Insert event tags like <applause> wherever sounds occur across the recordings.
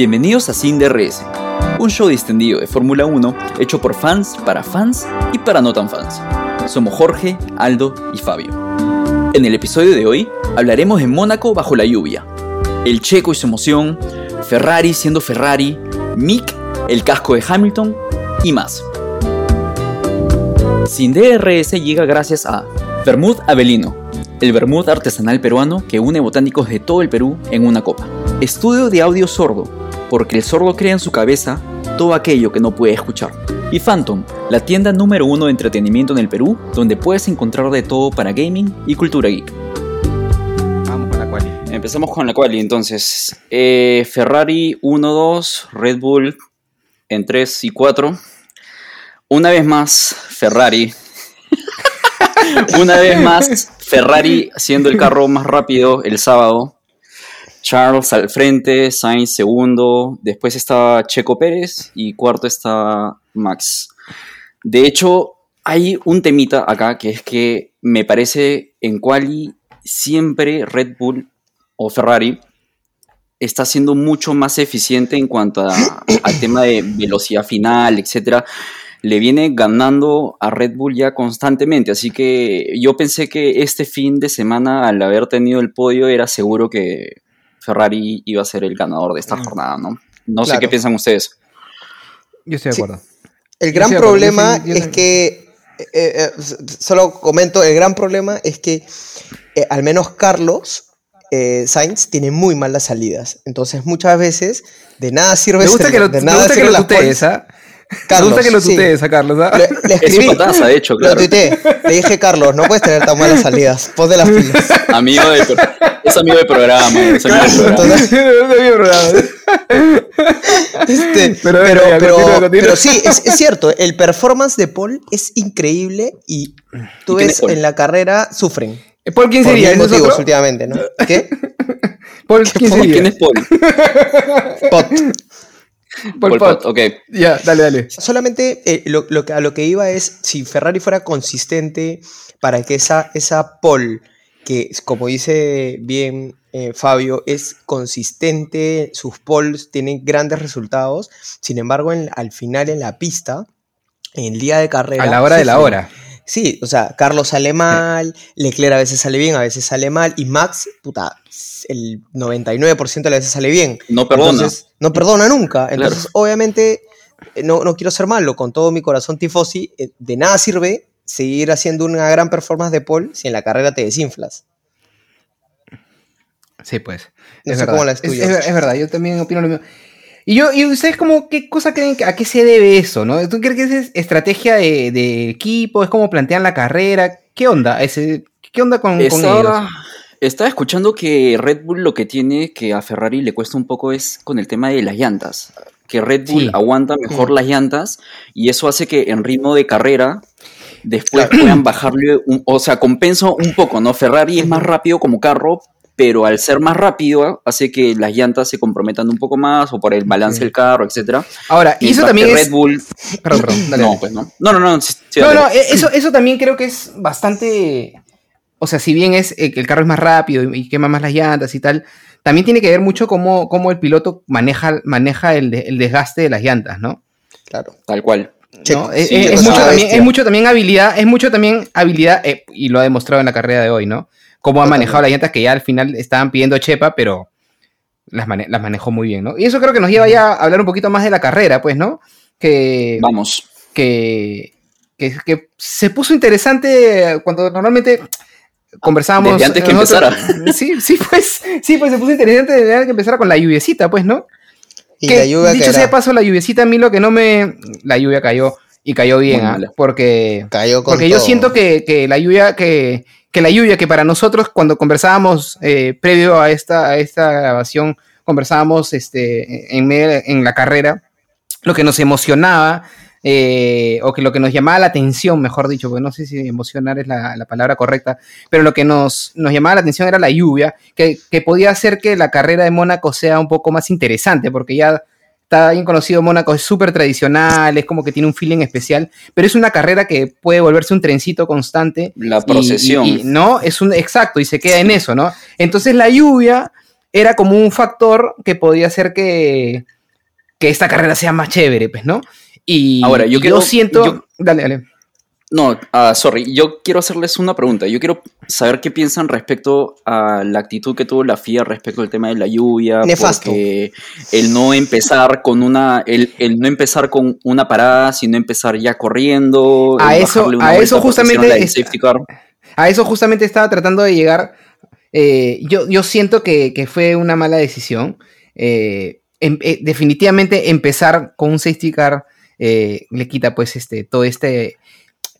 Bienvenidos a Sin DRS, un show distendido de Fórmula 1 hecho por fans, para fans y para no tan fans. Somos Jorge, Aldo y Fabio. En el episodio de hoy hablaremos de Mónaco bajo la lluvia, el checo y su emoción, Ferrari siendo Ferrari, Mick, el casco de Hamilton y más. Sin DRS llega gracias a Vermouth Avelino, el vermouth artesanal peruano que une botánicos de todo el Perú en una copa. Estudio de audio sordo, porque el sordo crea en su cabeza todo aquello que no puede escuchar. Y Phantom, la tienda número uno de entretenimiento en el Perú, donde puedes encontrar de todo para gaming y cultura geek. Vamos con la quali. Empezamos con la quali entonces. Eh, Ferrari 1-2, Red Bull en 3 y 4. Una vez más, Ferrari. <laughs> Una vez más, Ferrari siendo el carro más rápido el sábado. Charles al frente, Sainz segundo, después está Checo Pérez y cuarto está Max. De hecho, hay un temita acá que es que me parece en quali siempre Red Bull o Ferrari está siendo mucho más eficiente en cuanto <coughs> al tema de velocidad final, etcétera le viene ganando a Red Bull ya constantemente. Así que yo pensé que este fin de semana, al haber tenido el podio, era seguro que Ferrari iba a ser el ganador de esta mm. jornada, ¿no? No sé qué piensan ustedes. Yo estoy de acuerdo. El gran problema es que, eh, eh, solo comento, el gran problema es que eh, al menos Carlos Sainz tiene muy malas salidas. Entonces muchas veces de nada sirve... Me gusta que lo, de nada me gusta que Carlos, gusta que lo tuitees a Carlos. ¿ah? Le, le escribí, es pataza, de hecho, claro. Lo tuiteé. Le dije, Carlos, no puedes tener tan malas salidas. Pon de las <laughs> pilas. Amigo de, es amigo de programa. Es amigo de <laughs> programa. Este, pero, pero, pero, pero, sí, es, es, cierto. El performance de Paul es increíble y tú ves en la carrera sufren. ¿Paul quién sería? Por motivos últimamente, ¿no? <laughs> ¿Qué? ¿Paul quién sería? ¿Quién es Paul? Pot. Pol Pot. ok. Ya, dale, dale. Solamente eh, lo, que, a lo que iba es, si Ferrari fuera consistente para que esa, esa pole, que como dice bien eh, Fabio, es consistente, sus poles tienen grandes resultados, sin embargo, al final en la pista, en el día de carrera... A la hora de la hora. Sí, o sea, Carlos sale mal, Leclerc a veces sale bien, a veces sale mal, y Max, puta, el 99% de las veces sale bien. No perdona. no perdona nunca. Entonces, obviamente, eh, no, no, quiero ser malo, con todo mi corazón tifosi, eh, de nada sirve seguir haciendo una gran performance de Paul si en la carrera te desinflas. Sí, pues. es, verdad. es, es, verdad, yo también opino lo mismo. Y yo, y ustedes como, ¿qué cosa creen, a qué se debe eso, no? ¿Tú crees que es estrategia de, equipo? ¿Es como plantean la carrera? ¿Qué onda? Ese, ¿Qué onda con, estaba, Estaba escuchando que Red Bull lo que tiene que a Ferrari le cuesta un poco es con el tema de las llantas. Que Red Bull aguanta mejor las llantas y eso hace que en ritmo de carrera después puedan bajarle, o sea, compensa un poco, ¿no? Ferrari es más rápido como carro, pero al ser más rápido hace que las llantas se comprometan un poco más o por el balance del carro, etcétera. Ahora, y eso también Red Bull <coughs> Perdón, perdón, dale, No, pues no. No, no, no. no, no, e-, eso, eso también creo que es bastante o sea, si bien es eh, que el carro es más rápido y, quema más las llantas y tal, también tiene que ver mucho cómo, cómo el piloto maneja, maneja el, desgaste de las llantas, ¿no? Claro. Tal cual. Es, mucho también, habilidad, es mucho también habilidad, eh, y lo ha demostrado en la carrera de hoy, ¿no? cómo ha manejado las llantas que ya al final estaban pidiendo chepa, pero las, las manejó muy bien, ¿no? Y eso creo que nos lleva ya a hablar un poquito más de la carrera, pues, ¿no? Que, Vamos. Que, que, se puso interesante cuando normalmente conversábamos. Desde antes que empezara. Sí, sí, pues, sí, pues se puso interesante desde antes que empezara con la lluviecita, pues, ¿no? Y la lluvia dicho sea de paso, la lluviecita a mí lo que no me. La lluvia cayó y cayó bien, ¿ah? porque. Cayó Porque yo siento que, que la lluvia que que la lluvia, que para nosotros cuando conversábamos eh, previo a esta, esta grabación, conversábamos este, en, en la carrera, lo que nos emocionaba, eh, o que lo que nos llamaba la atención, mejor dicho, porque no sé si emocionar es la, palabra correcta, pero lo que nos, nos, llamaba la atención era la lluvia, que, que podía hacer que la carrera de Mónaco sea un poco más interesante, porque ya está bien conocido Mónaco, es súper tradicional, es como que tiene un feeling especial, pero es una carrera que puede volverse un trencito constante. La procesión. no, es un, exacto, y se queda en eso, ¿no? Entonces la lluvia era como un factor que podía hacer que, que esta carrera sea más chévere, pues, ¿no? Y Ahora, yo quiero- siento... yo- Dale, dale. No, ah, sorry, yo quiero hacerles una pregunta. Yo quiero saber qué piensan respecto a la actitud que tuvo la FIA respecto al tema de la lluvia. Nefasto. Porque el no empezar con una, el, el no empezar con una parada, sino empezar ya corriendo. A eso- a eso justamente es-. A eso justamente estaba tratando de llegar. Eh, yo, yo siento que, que fue una mala decisión. Eh, em- eh, definitivamente empezar con un safety car eh, le quita pues este todo este...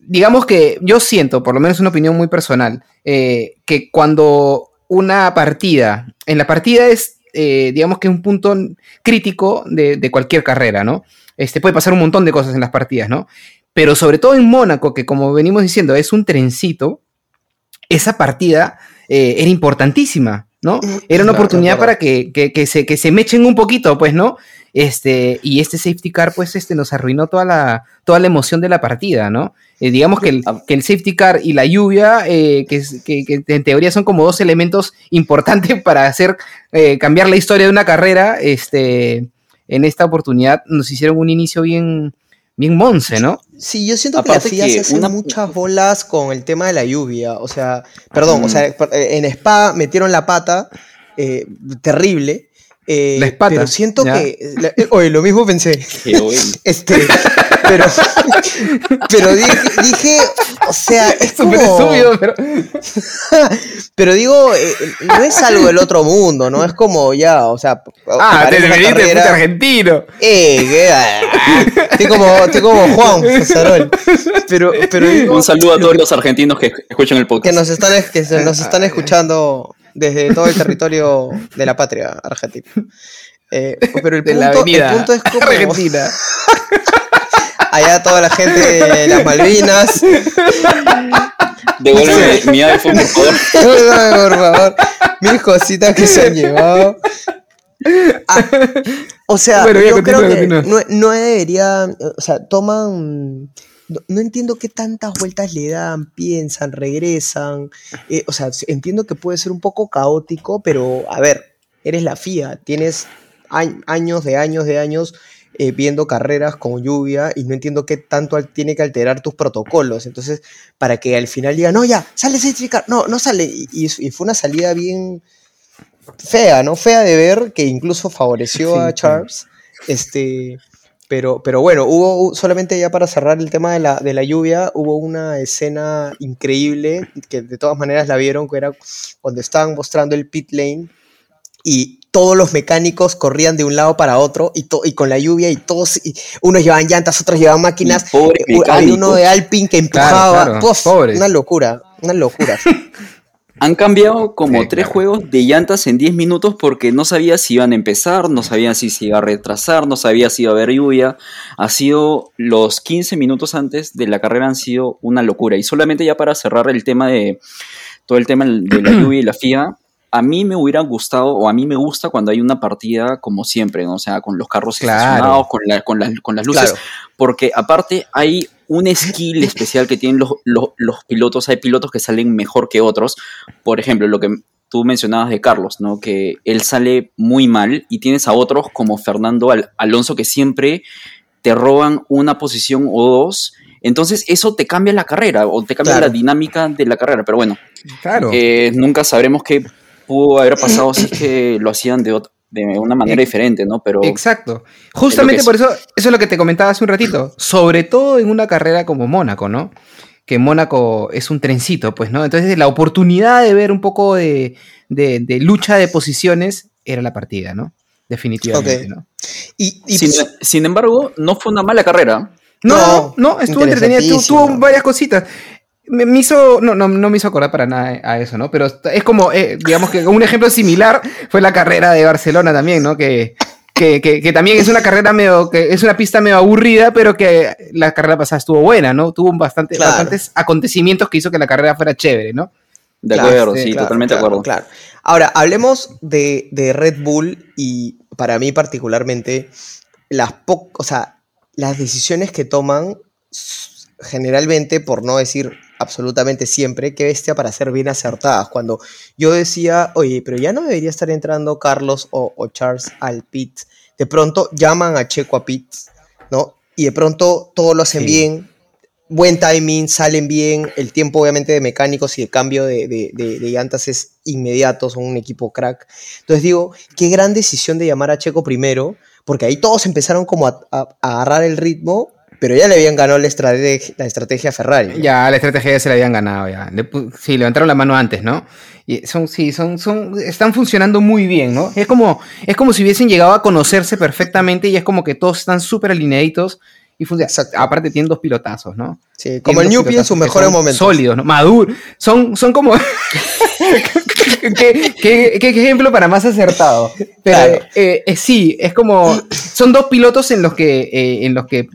Digamos que yo siento, por lo menos una opinión muy personal, eh, que cuando una partida, en la partida es, eh, digamos que un punto crítico de, de cualquier carrera, ¿no? Este, puede pasar un montón de cosas en las partidas, ¿no? Pero sobre todo en Mónaco, que como venimos diciendo, es un trencito, esa partida era importantísima, ¿no? Era una Claro, oportunidad claro. para que, que- que se, que se mechen un poquito, pues, ¿no? Este, y este safety car, pues, este, nos arruinó toda la, toda la emoción de la partida, ¿no? Eh, digamos que el, Ah. que el safety car y la lluvia, eh, que- que en teoría son como dos elementos importantes <laughs> para hacer eh, cambiar la historia de una carrera, este, en esta oportunidad nos hicieron un inicio bien, bien monce, ¿no? Sí, yo siento Aparte que la FIA que se hace una- muchas bolas con el tema de la lluvia. O sea, perdón, Mm. o sea, eh, en Spa metieron la pata, eh, terrible. eh, La espata, Pero siento ya. que. la- eh, oye, lo mismo pensé. Que, oye, <laughs> Este. Pero. pero dije, dije, o sea, es como. Pero... <laughs> Pero digo, eh, no es algo del otro mundo, ¿no? Es como ya, o sea. Ah, te carrera- fuiste argentino. Eh, que- ah, estoy como, estoy como Juan Cesarol. Pero, pero digo, un saludo a todos los argentinos que escuchan el que podcast. nos están, que se- nos están escuchando desde todo el territorio de la patria argentina. Eh, pero el De la punto, avenida el punto es como Argentina. <laughs> allá toda la gente de las Malvinas. Devuélveme mi iPhone, por favor. Ay, por favor, mis cositas que se han llevado. Ah, o sea, Bueno, yo creo que no, no debería, o sea, toman, no, no entiendo qué tantas vueltas le dan, piensan, regresan, eh, o sea, entiendo que puede ser un poco caótico, pero a ver, eres la FIA, tienes años de años de años eh, viendo carreras con lluvia y no entiendo qué tanto tiene que alterar tus protocolos. Entonces, para que al final diga, no, ya, sale safety no, no sale. Y, fue una salida bien fea, ¿no? Fea de ver, que incluso favoreció Sí, a sí. Charles. Este, pero, pero bueno, hubo hubo- solamente ya para cerrar el tema de la, de la lluvia, hubo una escena increíble, que de todas maneras la vieron, que era cuando estaban mostrando el pit lane y todos los mecánicos corrían de un lado para otro y, to- y con la lluvia y todos, y unos llevaban llantas, otros llevaban máquinas. Eh, Había uno de Alpine que empujaba. claro, una locura, una locura. <laughs> Han cambiado como Sí, tres claro. juegos de llantas en 10 minutos porque no sabía si iban a empezar, no sabía si se iba a retrasar, no sabía si iba a haber lluvia. Ha sido los 15 minutos antes de la carrera han sido una locura. Y solamente ya para cerrar el tema de todo el tema de la <clears throat> lluvia y la FIA, a mí me hubiera gustado o a mí me gusta cuando hay una partida como siempre, ¿no? o sea, con los carros Claro. estacionados, con, la- con, las- con las luces, Claro. porque aparte hay un skill <laughs> especial que tienen los, los, los pilotos, hay pilotos que salen mejor que otros, por ejemplo, lo que tú mencionabas de Carlos, ¿no? Que él sale muy mal y tienes a otros como Fernando Al- Alonso que siempre te roban una posición o dos. Entonces eso te cambia la carrera o te cambia Claro. la dinámica de la carrera. Pero bueno, Claro. eh, nunca sabremos qué pudo haber pasado si es <coughs> que lo hacían de, ot- de una manera diferente, ¿no? Pero Exacto. Justamente es. por eso, eso es lo que te comentaba hace un ratito. Sobre todo en una carrera como Mónaco, ¿no? Que Mónaco es un trencito, pues, ¿no? Entonces la oportunidad de ver un poco de, de- de lucha de posiciones era la partida, ¿no? Definitivamente. ¿no? Y, y sin, sin embargo, no fue una mala carrera. No, No, no, estuvo entretenida, tuvo varias cositas. Me, me hizo, no, no, no me hizo acordar para nada a eso, ¿no? Pero es como, eh, digamos que un ejemplo similar fue la carrera de Barcelona también, ¿no? Que, que, que- que también es una carrera medio, que es una pista medio aburrida, pero que la carrera pasada estuvo buena, ¿no? Tuvo bastante, Claro. bastantes acontecimientos que hizo que la carrera fuera chévere, ¿no? De Claro, acuerdo, sí, sí, Claro, totalmente de acuerdo. Claro. Ahora, hablemos de, de Red Bull y para mí particularmente, las po- o sea, las decisiones que toman, generalmente, por no decir absolutamente siempre, qué bestia para ser bien acertadas. Cuando yo decía, oye, pero ya no debería estar entrando Carlos o, o Charles al pit, de pronto llaman a Checo a pit, ¿no? Y de pronto todo lo hacen Sí. bien, buen timing, salen bien, el tiempo obviamente de mecánicos y el cambio de, de- de- de llantas es inmediato, son un equipo crack. Entonces digo, qué gran decisión de llamar a Checo primero, porque ahí todos empezaron como a, a- a agarrar el ritmo, pero ya le habían ganado la estrategia, la estrategia a Ferrari. ¿no? Ya, la estrategia ya se la habían ganado, ya. Le sí, levantaron la mano antes, ¿no? Y son, sí, son, son, están funcionando muy bien, ¿no? Es como, es como si hubiesen llegado a conocerse perfectamente y es como que todos están súper alineaditos y. Aparte tienen dos pilotazos, ¿no? Sí, como el Tienen dos Newpie en sus mejores momentos. Sólidos, ¿no? Maduros. Son, son como... <laughs> ¿Qué, qué, qué ejemplo para más acertado? Pero Claro. eh, eh, sí, es como... Son dos pilotos en los que... eh, en los que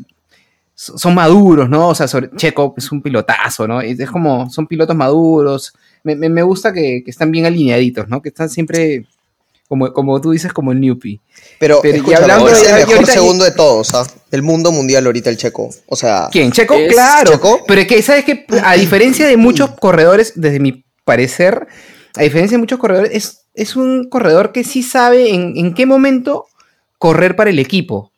son maduros, ¿no? O sea, sobre, Checo es un pilotazo, ¿no? Es, como, son pilotos maduros. Me, me- me gusta que, que están bien alineaditos, ¿no? Que están siempre, como, como tú dices, como el Newpie. Pero, Pero, y hablando es de- el mejor segundo de todos, ¿ah? Del mundo mundial ahorita el checo. O sea, ¿Quién? ¿Checo? Es claro. Checo. Pero es que, ¿sabes qué? A diferencia de muchos corredores, desde mi parecer, a diferencia de muchos corredores, es, es un corredor que sí sabe en, en qué momento correr para el equipo,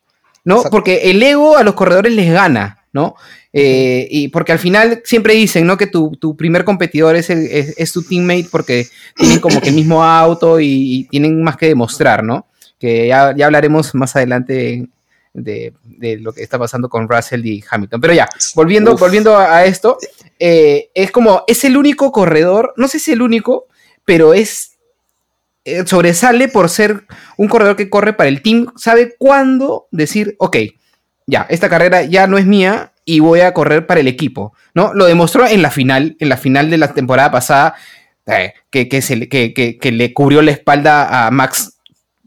¿no? Exacto. Porque el ego a los corredores les gana, ¿no? Eh, y porque al final siempre dicen, ¿no? Que tu, tu primer competidor es, el- es, es tu teammate porque tienen como que el mismo auto y, y tienen más que demostrar, ¿no? Que ya, ya hablaremos más adelante de, de lo que está pasando con Russell y Hamilton. Pero ya, volviendo, Uf. volviendo a, a esto, eh, es como, es el único corredor, no sé si el único, pero es eh, sobresale por ser un corredor que corre para el team, sabe cuándo decir, ok, ya, esta carrera ya no es mía y voy a correr para el equipo, ¿no? Lo demostró en la final, en la final de la temporada pasada, eh, que, que, se le, que, que- que le cubrió la espalda a Max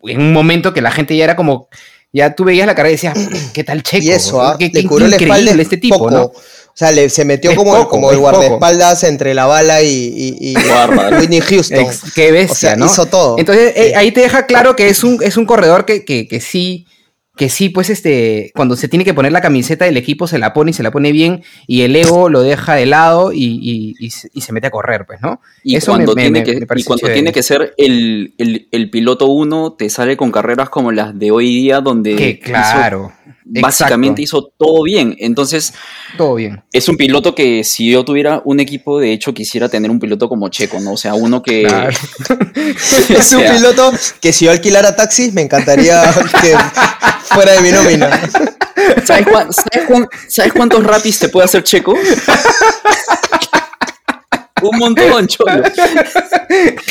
en un momento que la gente ya era como, ya tú veías la carrera y decías, <clears throat> ¿qué tal Checo? y eso, ¿ah? Qué, le cubrió la espalda este tipo, poco. ¿no? O sea, le, se metió Es como, poco, como el guardaespaldas entre la bala y, y, y Bárbaro. Whitney Houston. Ex- qué bestia, o sea, ¿no? hizo todo. Entonces, eh, ahí te deja claro que es un, es un corredor que, que, que sí, que sí, pues este, cuando se tiene que poner la camiseta del equipo, se la pone y se la pone bien, y el ego lo deja de lado y, y- y se- y se mete a correr, pues, ¿no? Y Eso cuando, me- tiene, me- que, me parece y cuando chévere. tiene que ser el, el- el piloto uno, te sale con carreras como las de hoy día, donde Que hizo- claro. básicamente hizo todo bien. Entonces, todo bien. es un piloto que si yo tuviera un equipo, de hecho, quisiera tener un piloto como Checo, ¿no? O sea, uno que... Claro. <laughs> es un piloto que si yo alquilara taxis me encantaría <laughs> que fuera de mi nómina. <laughs> ¿Sabes, cuán- sabes cuán- sabes cuántos rapis te puede hacer Checo? <laughs> un montón, cholo.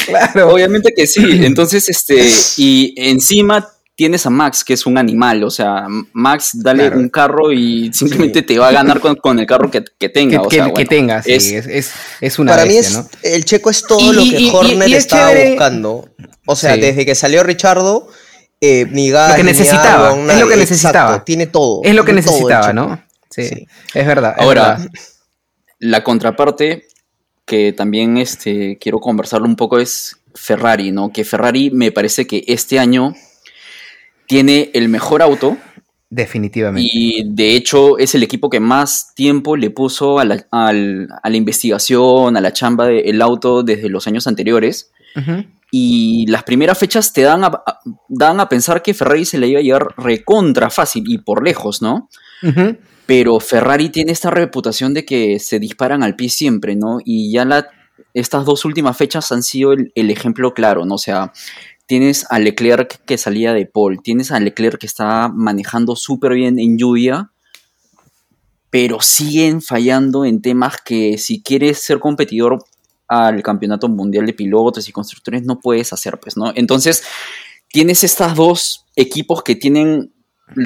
Claro. Obviamente que sí. Entonces, este, y encima tienes a Max, que es un animal. O sea, Max, dale Claro. un carro y simplemente te va a ganar con, con el carro que, que Que, tenga. o que- sea, que bueno, tenga, sí, es- es, es, una Para mí es, ¿no? el checo es todo Y- lo que y- Horner y es estaba chévere- buscando. O sea, Sí. desde que salió Richardo, eh, ni gas, Lo que ni necesitaba, es lo que Exacto, necesitaba. tiene todo. Es lo que todo necesitaba. ¿no? Sí, Sí. es verdad. es Ahora, verdad. la contraparte que también este, quiero conversarlo un poco es Ferrari, ¿no? Que Ferrari me parece que este año tiene el mejor auto definitivamente. y de hecho es el equipo que más tiempo le puso a la, al- a la investigación, a la chamba del auto desde los años anteriores. Ujú. Y las primeras fechas te dan a, a- dan a pensar que Ferrari se le iba a llegar recontra fácil y por lejos, ¿no? Pero Ferrari tiene esta reputación de que se disparan al pie siempre, ¿no? Y ya la, estas dos últimas fechas han sido el, el ejemplo claro, ¿no? O sea, tienes a Leclerc que salía de pole, tienes a Leclerc que está manejando súper bien en lluvia, pero siguen fallando en temas que si quieres ser competidor al campeonato mundial de pilotos y constructores no puedes hacer, pues, ¿no? Entonces, tienes estos dos equipos que tienen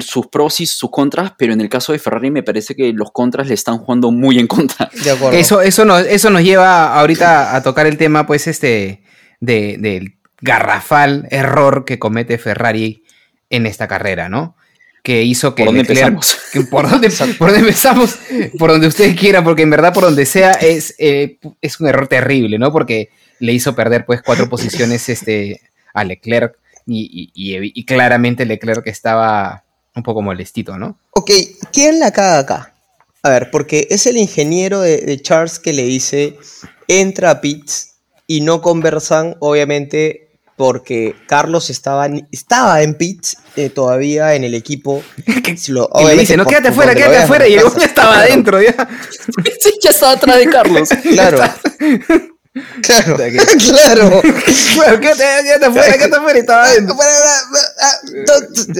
sus pros y sus contras, pero en el caso de Ferrari me parece que los contras le están jugando muy en contra. <laughs> De acuerdo. Eso, eso, nos, eso nos lleva ahorita a tocar el tema, pues, este, de, del garrafal error que comete Ferrari en esta carrera, ¿no? Que hizo que ¿Por dónde Leclerc- empezamos? <laughs> que por, dónde, por dónde empezamos, por donde ustedes quieran, porque en verdad por donde sea es, eh, es un error terrible, ¿no? Porque le hizo perder pues cuatro posiciones este, a Leclerc y, y- y- y claramente Leclerc estaba un poco molestito, ¿no? Ok, ¿quién la caga acá? A ver, porque es el ingeniero de, de Charles que le dice, entra a Pitts y no conversan, obviamente, porque Carlos estaba, estaba en Pitts eh, todavía en el equipo. <laughs> Y le dice, no, quédate por lo quédate afuera. Y el estaba Claro, adentro, ya. <laughs> Sí, ya estaba atrás de Carlos. <laughs> Claro. Claro, claro. Bueno, quédate, quédate afuera, quédate afuera. Y estaba adentro.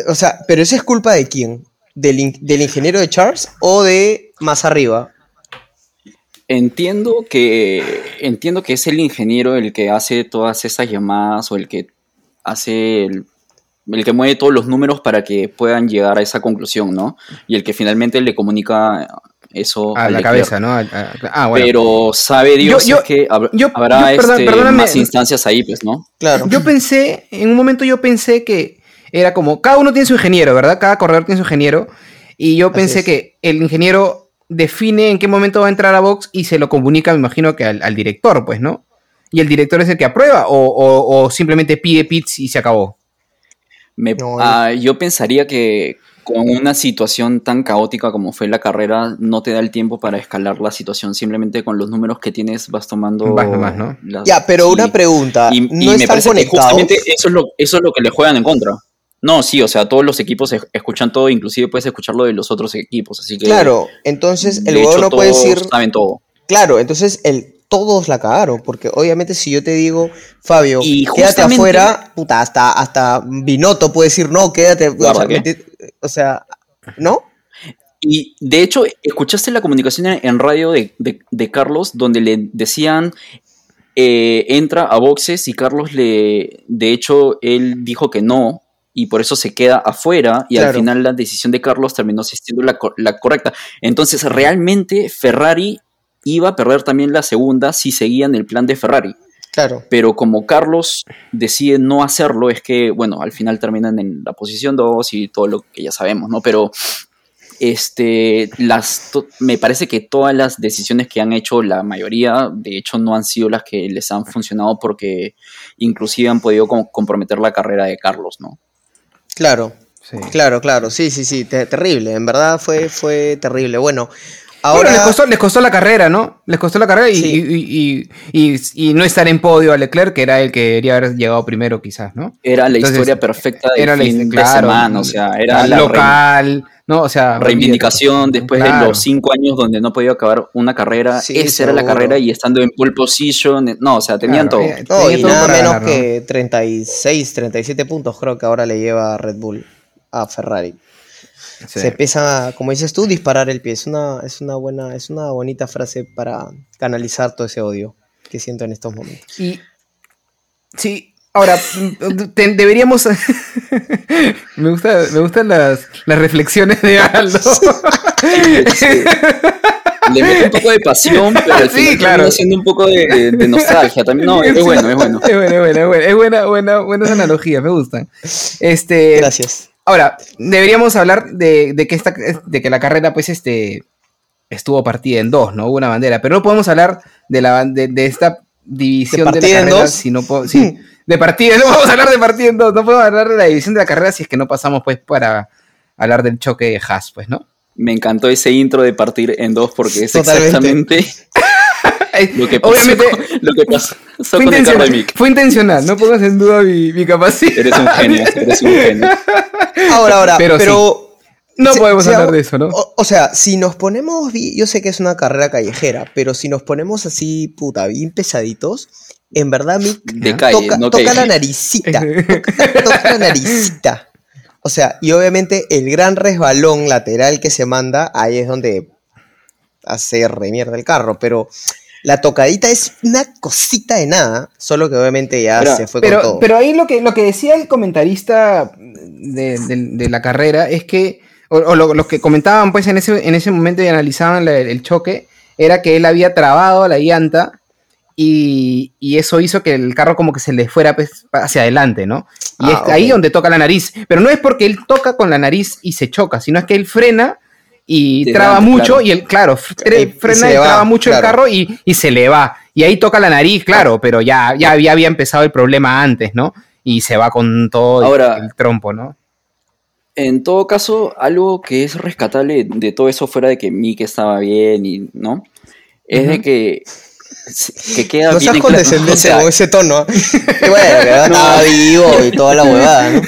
O sea, pero eso es culpa de quién? ¿Del, in- del ingeniero de Charles o de más arriba? Entiendo que entiendo que es el ingeniero el que hace todas esas llamadas o el que hace el, el que mueve todos los números para que puedan llegar a esa conclusión, ¿no? Y el que finalmente le comunica eso A la cabeza, ¿no? A- a- Ah, bueno. Pero sabe Dios Yo- yo- es que hab- yo- habrá yo, perdón, este, más instancias ahí, pues, ¿no? Claro. Yo pensé, en un momento yo pensé que era como, cada uno tiene su ingeniero, ¿verdad? Cada corredor tiene su ingeniero. Y yo Así pensé es. que el ingeniero define en qué momento va a entrar a box y se lo comunica, me imagino que al, al director, pues, ¿no? Y el director es el que aprueba o, o- o simplemente pide pits y se acabó. Me- No, ah, yo pensaría que con una situación tan caótica como fue la carrera, no te da el tiempo para escalar la situación. Simplemente con los números que tienes vas tomando. Vas nomás, ¿no? las- Ya, pero sí. una pregunta. Y, y ¿No me parece que justamente eso es, lo, eso es lo que le juegan en contra. No, sí, o sea, todos los equipos es- escuchan todo, inclusive puedes escuchar lo de los otros equipos, así que... Claro, entonces el hecho, no puede decir. saben todo. Claro, entonces el, todos la cagaron, porque obviamente si yo te digo, Fabio, Y quédate afuera, puta, hasta, hasta Binotto puede decir, no, quédate. O sea, ¿no? Y de hecho, escuchaste la comunicación en, en radio de, de- de Carlos, donde le decían, eh, entra a boxes y Carlos le, de hecho, él dijo que no. Y por eso se queda afuera y al final la decisión de Carlos terminó siendo la, co- la correcta. Entonces, realmente Ferrari iba a perder también la segunda si seguían el plan de Ferrari. Claro. Pero como Carlos decide no hacerlo, es que, bueno, al final terminan en la posición 2 y todo lo que ya sabemos, ¿no? Pero este, las, me parece que todas las decisiones que han hecho, la mayoría, de hecho, no han sido las que les han funcionado porque inclusive han podido com- comprometer la carrera de Carlos, ¿no? Claro, Sí. claro, claro. Sí, sí, sí. te- terrible. En verdad fue, fue terrible. Bueno, Ahora les costó, les costó la carrera, ¿no? Les costó la carrera y, Sí. y- y- y- y no estar en podio a Leclerc, que era el que debería haber llegado primero, quizás, ¿no? Era la Entonces, historia perfecta del Era la fin claro, de semana, o sea, era la local, ¿no? O sea, reivindicación después de los cinco años donde no podía acabar una carrera. Sí, Esa era la carrera y estando en pole position, no, o sea, tenían Claro, todo. eh, tenía y todo nada menos ganar, ¿no? que 36, 37 puntos creo que ahora le lleva Red Bull a Ferrari. Sí. Se empieza, como dices tú, disparar el pie. Es una, es una buena, es una bonita frase para canalizar todo ese odio que siento en estos momentos. Y sí, ahora te- deberíamos. <laughs> me gusta, me gustan las, las reflexiones de Aldo. Le mete un poco de pasión, pero al Sí, final claro. siendo un poco de, de- de nostalgia también. No, es bueno, es bueno. Es buena, es buena, es buena, es buena, buena, buenas analogías, me gustan. Este, Gracias. Ahora, deberíamos hablar de, de que esta, de que la carrera, pues, este, estuvo partida en dos, ¿no? Hubo una bandera, pero no podemos hablar de la de, de esta división ¿De de, la carrera si no po- sí, <laughs> de partida, no podemos hablar de partida en dos, no podemos hablar de la división de la carrera si es que no pasamos, pues, para hablar del choque de Haas, pues, ¿no? Me encantó ese intro de partir en dos porque es Totalmente. exactamente <laughs> lo que pasó, Obviamente, lo que pasó fue con intencional, Mick. fue intencional, no pongas en duda mi, mi capacidad. Eres un genio, eres un genio. Ahora, ahora, Pero pero. No se- podemos hablar de eso, ¿no? O, o sea, si nos ponemos, yo sé que es una carrera callejera, pero si nos ponemos así, puta, bien pesaditos, en verdad Mick De calle, toca, no toca calle. la naricita, toca, <laughs> toca la naricita. O sea, y obviamente el gran resbalón lateral que se manda, ahí es donde hace remierda el carro, pero la tocadita es una cosita de nada, solo que obviamente ya se fue con Pero, todo. pero ahí lo que, lo que decía el comentarista de, de- de la carrera es que, o, o lo- los que comentaban pues en ese, en ese momento y analizaban la- el choque, era que él había trabado la llanta y, y eso hizo que el carro como que se le fuera pues, hacia adelante, ¿no? Y Ah, es ahí donde toca la nariz. Pero no es porque él toca con la nariz y se choca, sino es que él frena y traba mucho claro. y él, claro, fre- Y- y frena y, va, traba mucho el carro y, y se le va. Y ahí toca la nariz, claro, pero ya, ya, había- había empezado el problema antes, ¿no? Y se va con todo Ahora- el trompo, ¿no? en todo caso, algo que es rescatable de todo eso, fuera de que Mick estaba bien y, ¿no? Es de que, que queda No seas condescendencia <laughs> o sea, con ese tono. <laughs> bueno, <laughs> estaba vivo y toda la huevada, ¿no?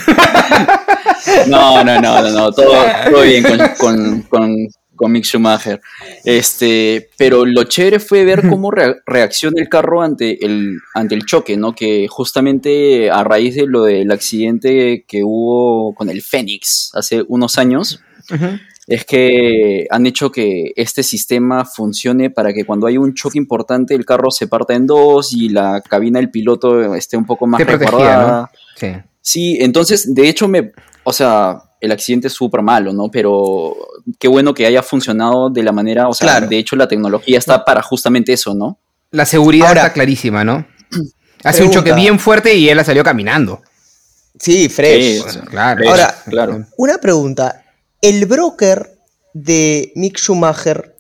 No, no, no, no, no, todo, todo bien con, con, con, con Mick Schumacher. Este, pero lo chévere fue ver cómo rea- reacciona el carro ante el, ante el choque, ¿no? Que justamente a raíz de lo del accidente que hubo con el Fénix hace unos años, es que han hecho que este sistema funcione para que cuando hay un choque importante el carro se parta en dos y la cabina del piloto esté un poco más protegida, resguardada. Sí. Sí, entonces, de hecho, me, o sea, el accidente es súper malo, ¿no? Pero qué bueno que haya funcionado de la manera, o sea, Claro. de hecho la tecnología está para justamente eso, ¿no? La seguridad Ahora- está clarísima, ¿no? <clears throat> Hace un choque bien fuerte y él la salió caminando. Sí, fresh. Sí, Bueno, claro. fresh, Ahora- claro. Una pregunta. ¿El broker de Mick Schumacher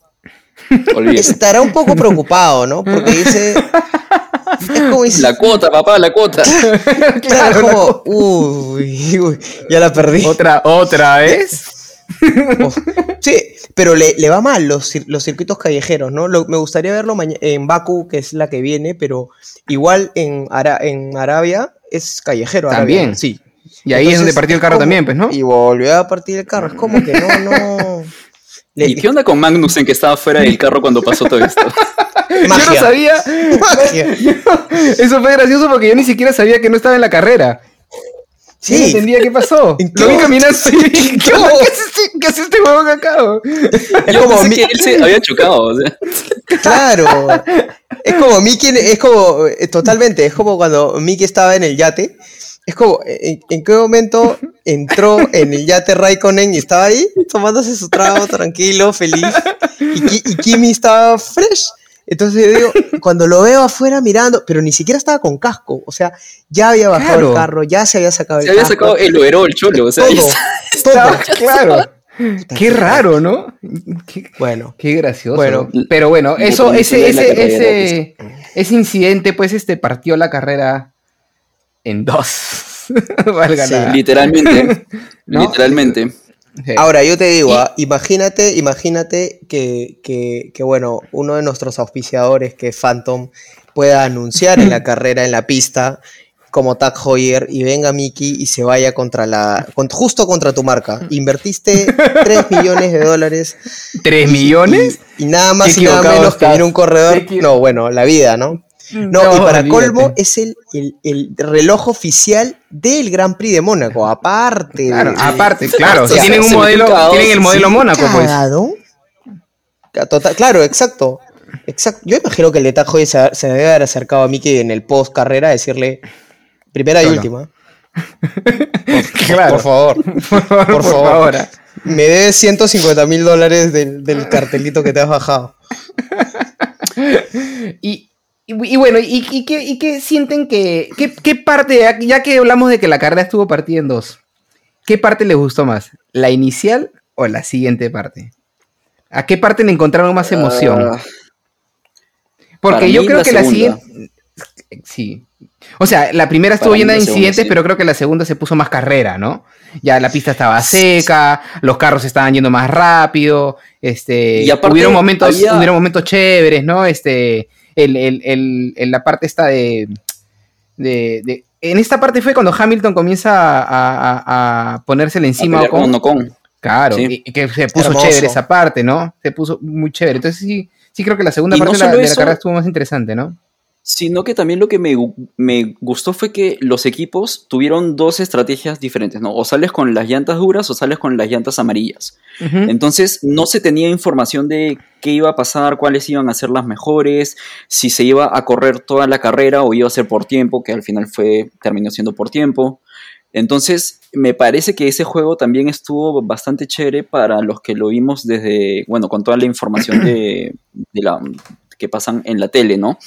Olvídate. estará un poco preocupado, ¿no? Porque dice... <laughs> <laughs> La cuota, papá, la cuota. <laughs> claro, como... Uy, uy, ya la perdí. Otra, otra vez. <laughs> Oh, Sí, pero le, le va mal los, los circuitos callejeros, ¿no? Lo- me gustaría verlo en Baku, que es la que viene, pero igual en, Ara- en Arabia es callejero. Arabia, También. sí. Y ahí es donde partió el carro como- también, pues, ¿no? Y volvió a partir el carro. Es como que no, no. Le- ¿Y qué onda con Magnussen que estaba fuera del carro cuando pasó todo esto? <laughs> Yo Magia. no sabía. Magia. <laughs> Eso fue gracioso porque yo ni siquiera sabía que no estaba en la carrera. Yo no Sí. entendía qué pasó. <laughs> ¿En qué Lo vi dije, ¿qué, qué? ¿Qué hace este, qué hace este huevón acá? Es Yo como pensé mi- que él se había chocado, o sea. Claro. Es como Mickey, es como, eh, totalmente, es como cuando Mickey estaba en el yate. Es como, ¿en, en qué momento entró en el yate Raikkonen y estaba ahí tomándose su trago tranquilo, feliz? Y, y Kimi estaba fresh. Entonces yo digo, cuando lo veo afuera mirando, pero ni siquiera estaba con casco, o sea, ya había bajado Claro. el carro, ya se había sacado el Se había casco. sacado el overall, cholo, o sea, ahí todo, <laughs> está. todo. Claro. Qué raro, ¿no? Qué, Bueno, qué gracioso. Bueno. pero bueno, eso, ese, ese, carrera, ese, ese incidente, pues, este partió la carrera en dos. <laughs> Valga Sí, la- Literalmente. <laughs> ¿No? Literalmente. Sí. Ahora, yo te digo, ah, imagínate, imagínate que, que, que, bueno, uno de nuestros auspiciadores, que es Phantom, pueda anunciar en la <laughs> carrera, en la pista, como Tag Heuer, y venga Mickey y se vaya contra la, con- justo contra tu marca. Invertiste 3 millones de dólares. ¿Tres y- millones? Y, y nada más y nada menos que estás. viene un corredor. No, bueno, la vida, ¿no? No, No, y para olvídate. colmo es el, el, el reloj oficial del Gran Prix de Mónaco, aparte. Claro, de- aparte, claro. O si sea, tienen un modelo, tienen el modelo Mónaco, pues. total- claro, exacto. Exacto. Yo imagino que el de Tajo se, se debe haber acercado a Mickey en el post carrera a decirle primera y última. <laughs> Claro. Por favor. <laughs> Por favor, Por favor. favor. Me debes 150 mil dólares del, del cartelito que te has bajado. <laughs> Y, y, y bueno, ¿y, y qué, y qué sienten que... ¿Qué, qué parte, ya, que hablamos de que la carrera estuvo partida en dos, ¿qué parte les gustó más? ¿La inicial o la siguiente parte? ¿A qué parte le encontraron más emoción? Ah, Porque yo creo la que la siguiente... Sí. O sea, la primera estuvo llena de segunda, incidentes, sí. pero creo que la segunda se puso más carrera, ¿no? Ya la pista estaba seca, los carros estaban yendo más rápido, este, Y aparte, hubieron momentos, había- hubieron momentos chéveres, ¿no? Este, el, el- el- el- la parte esta de, de, de- en esta parte fue cuando Hamilton comienza a, a- a ponérsele encima a con Ocon. Claro, Sí. y, que se puso Hermoso. chévere esa parte, ¿no? Se puso muy chévere. Entonces sí, sí creo que la segunda Y parte no de, la, solo de la eso- carrera estuvo más interesante, ¿no? Sino que también lo que me, me gustó fue que los equipos tuvieron dos estrategias diferentes, ¿no? O sales con las llantas duras o sales con las llantas amarillas. Entonces no se tenía información de qué iba a pasar, cuáles iban a ser las mejores, si se iba a correr toda la carrera o iba a ser por tiempo, que al final fue terminó siendo por tiempo. Entonces me parece que ese juego también estuvo bastante chévere para los que lo vimos desde, bueno, con toda la información de, de la que pasan en la tele, ¿no?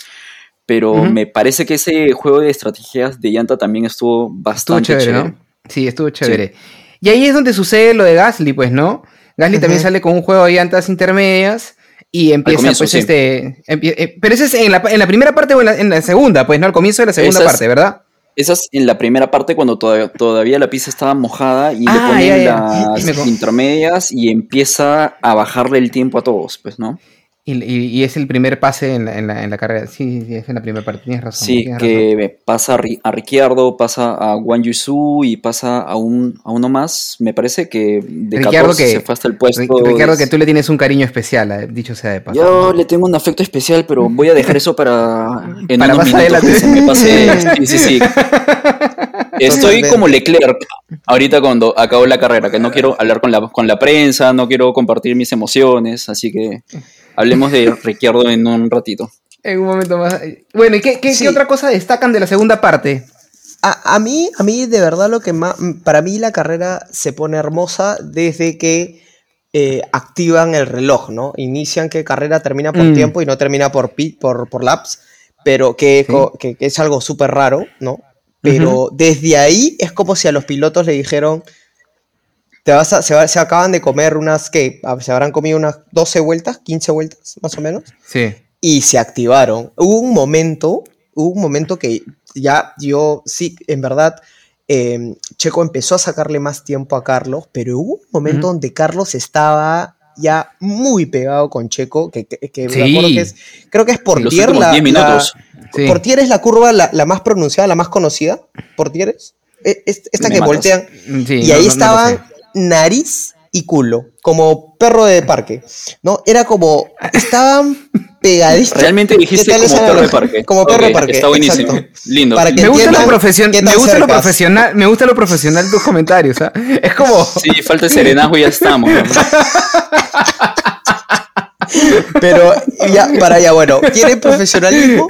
Pero me parece que ese juego de estrategias de llanta también estuvo Estuvo bastante chévere, chévere. ¿no? Sí, estuvo chévere. Y ahí es donde sucede lo de Gasly, pues, ¿no? Gasly también sale con un juego de llantas intermedias y empieza, comienzo, pues, sí. este... empie- eh, pero ese es en la, en la primera parte o en la, en la segunda, pues, ¿no? Al comienzo de la segunda parte, ¿verdad? Esa es en la primera parte cuando todavía, todavía la pista estaba mojada y le Ah, ponen ya, ya. las intermedias y empieza a bajarle el tiempo a todos, pues, ¿no? Y, y- y es el primer pase en la, en la, en la carrera. Sí, sí, es en la primera parte. Tienes razón. Sí, tienes razón. que pasa a, Ri- a Ricciardo, pasa a Wang Yusu y pasa a, un, a uno más. Me parece que de Ricciardo 14 que- se fue hasta el puesto. Ri- Ricardo, que tú le tienes un cariño especial, eh, dicho sea de paso. Yo le tengo un afecto especial, pero voy a dejar eso para <laughs> en Para unos más adelante. me pase. Sí, sí, sí. <laughs> Estoy como Leclerc ahorita cuando acabó la carrera, que no quiero hablar con la, con la prensa, no quiero compartir mis emociones, así que hablemos de Ricciardo en un ratito. En un momento más. Bueno, ¿y qué, qué- Sí. qué otra cosa destacan de la segunda parte? A, a mí, a mí, de verdad, lo que más. Para mí, la carrera se pone hermosa desde que eh, activan el reloj, ¿no? Inician que carrera termina por Mm. tiempo y no termina por, por, por laps, pero que, Sí. co- que- que es algo súper raro, ¿no? Pero desde ahí es como si a los pilotos le dijeron. Te vas a- se, va- se acaban de comer unas, ¿qué? Ah, Se habrán comido unas 12 vueltas, 15 vueltas, más o menos Sí. y se activaron. Hubo un momento, hubo un momento que ya yo, sí, en verdad, eh, Checo empezó a sacarle más tiempo a Carlos, pero hubo un momento donde Carlos estaba ya muy pegado con Checo, que, que- que Sí. que es, creo que es por Los Tier últimos la, 10 minutos. Sí. Portier es la curva la, la más pronunciada, la más conocida. Portier es. Es- Esta Me que matas. voltean. Sí, y no- ahí no- estaban. Nariz y culo, como perro de parque. ¿No? Era como. Estaban <laughs> pegaditos. Realmente dijiste ¿Qué tal como perro de parque. Como perro de parque. Está buenísimo. exacto. Lindo. Para que Me gusta, lo me gusta lo profesional, me gusta lo profesional de tus comentarios, ¿ah? Es como Sí, falta serenazgo y ya estamos. <laughs> Pero ya, para allá, bueno, tiene profesionalismo.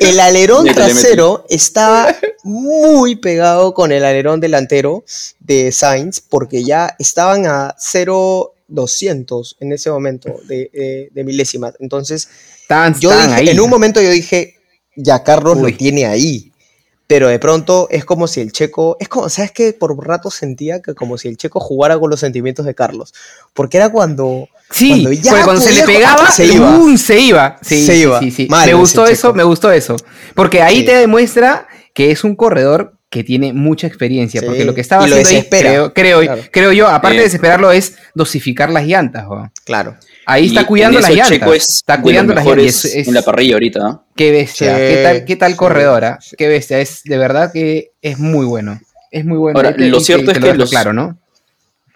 El alerón trasero estaba muy pegado con el alerón delantero de Sainz, porque ya estaban a 0,200 en ese momento de, de- de milésimas. Entonces, yo estaban dije, ahí. en un momento yo dije, ya Carlos Uy. lo tiene ahí. Pero de pronto es como si el checo, es como, ¿sabes qué? Por rato sentía que como si el checo jugara con los sentimientos de Carlos. Porque era cuando, Sí, cuando ya cuando se le pegaba, se iba. se iba. Sí, Se iba. sí, sí. Mal Me gustó eso, me gustó eso. Porque ahí te demuestra que es un corredor que tiene mucha experiencia. Sí, Porque lo que estaba y lo haciendo ahí, creo, creo, Claro. creo yo, aparte Eh. de desesperarlo, es dosificar las llantas. Claro. Ahí Y está cuidando las llantas. Checo es está cuidando las llantas. mejores Es- es- en la parrilla ahorita. ¿no? Qué bestia, Sí, qué tal, qué tal sí, corredora, qué bestia, es de verdad que es muy bueno, es muy bueno. Ahora, Y te- lo cierto te es que los- claro, ¿no?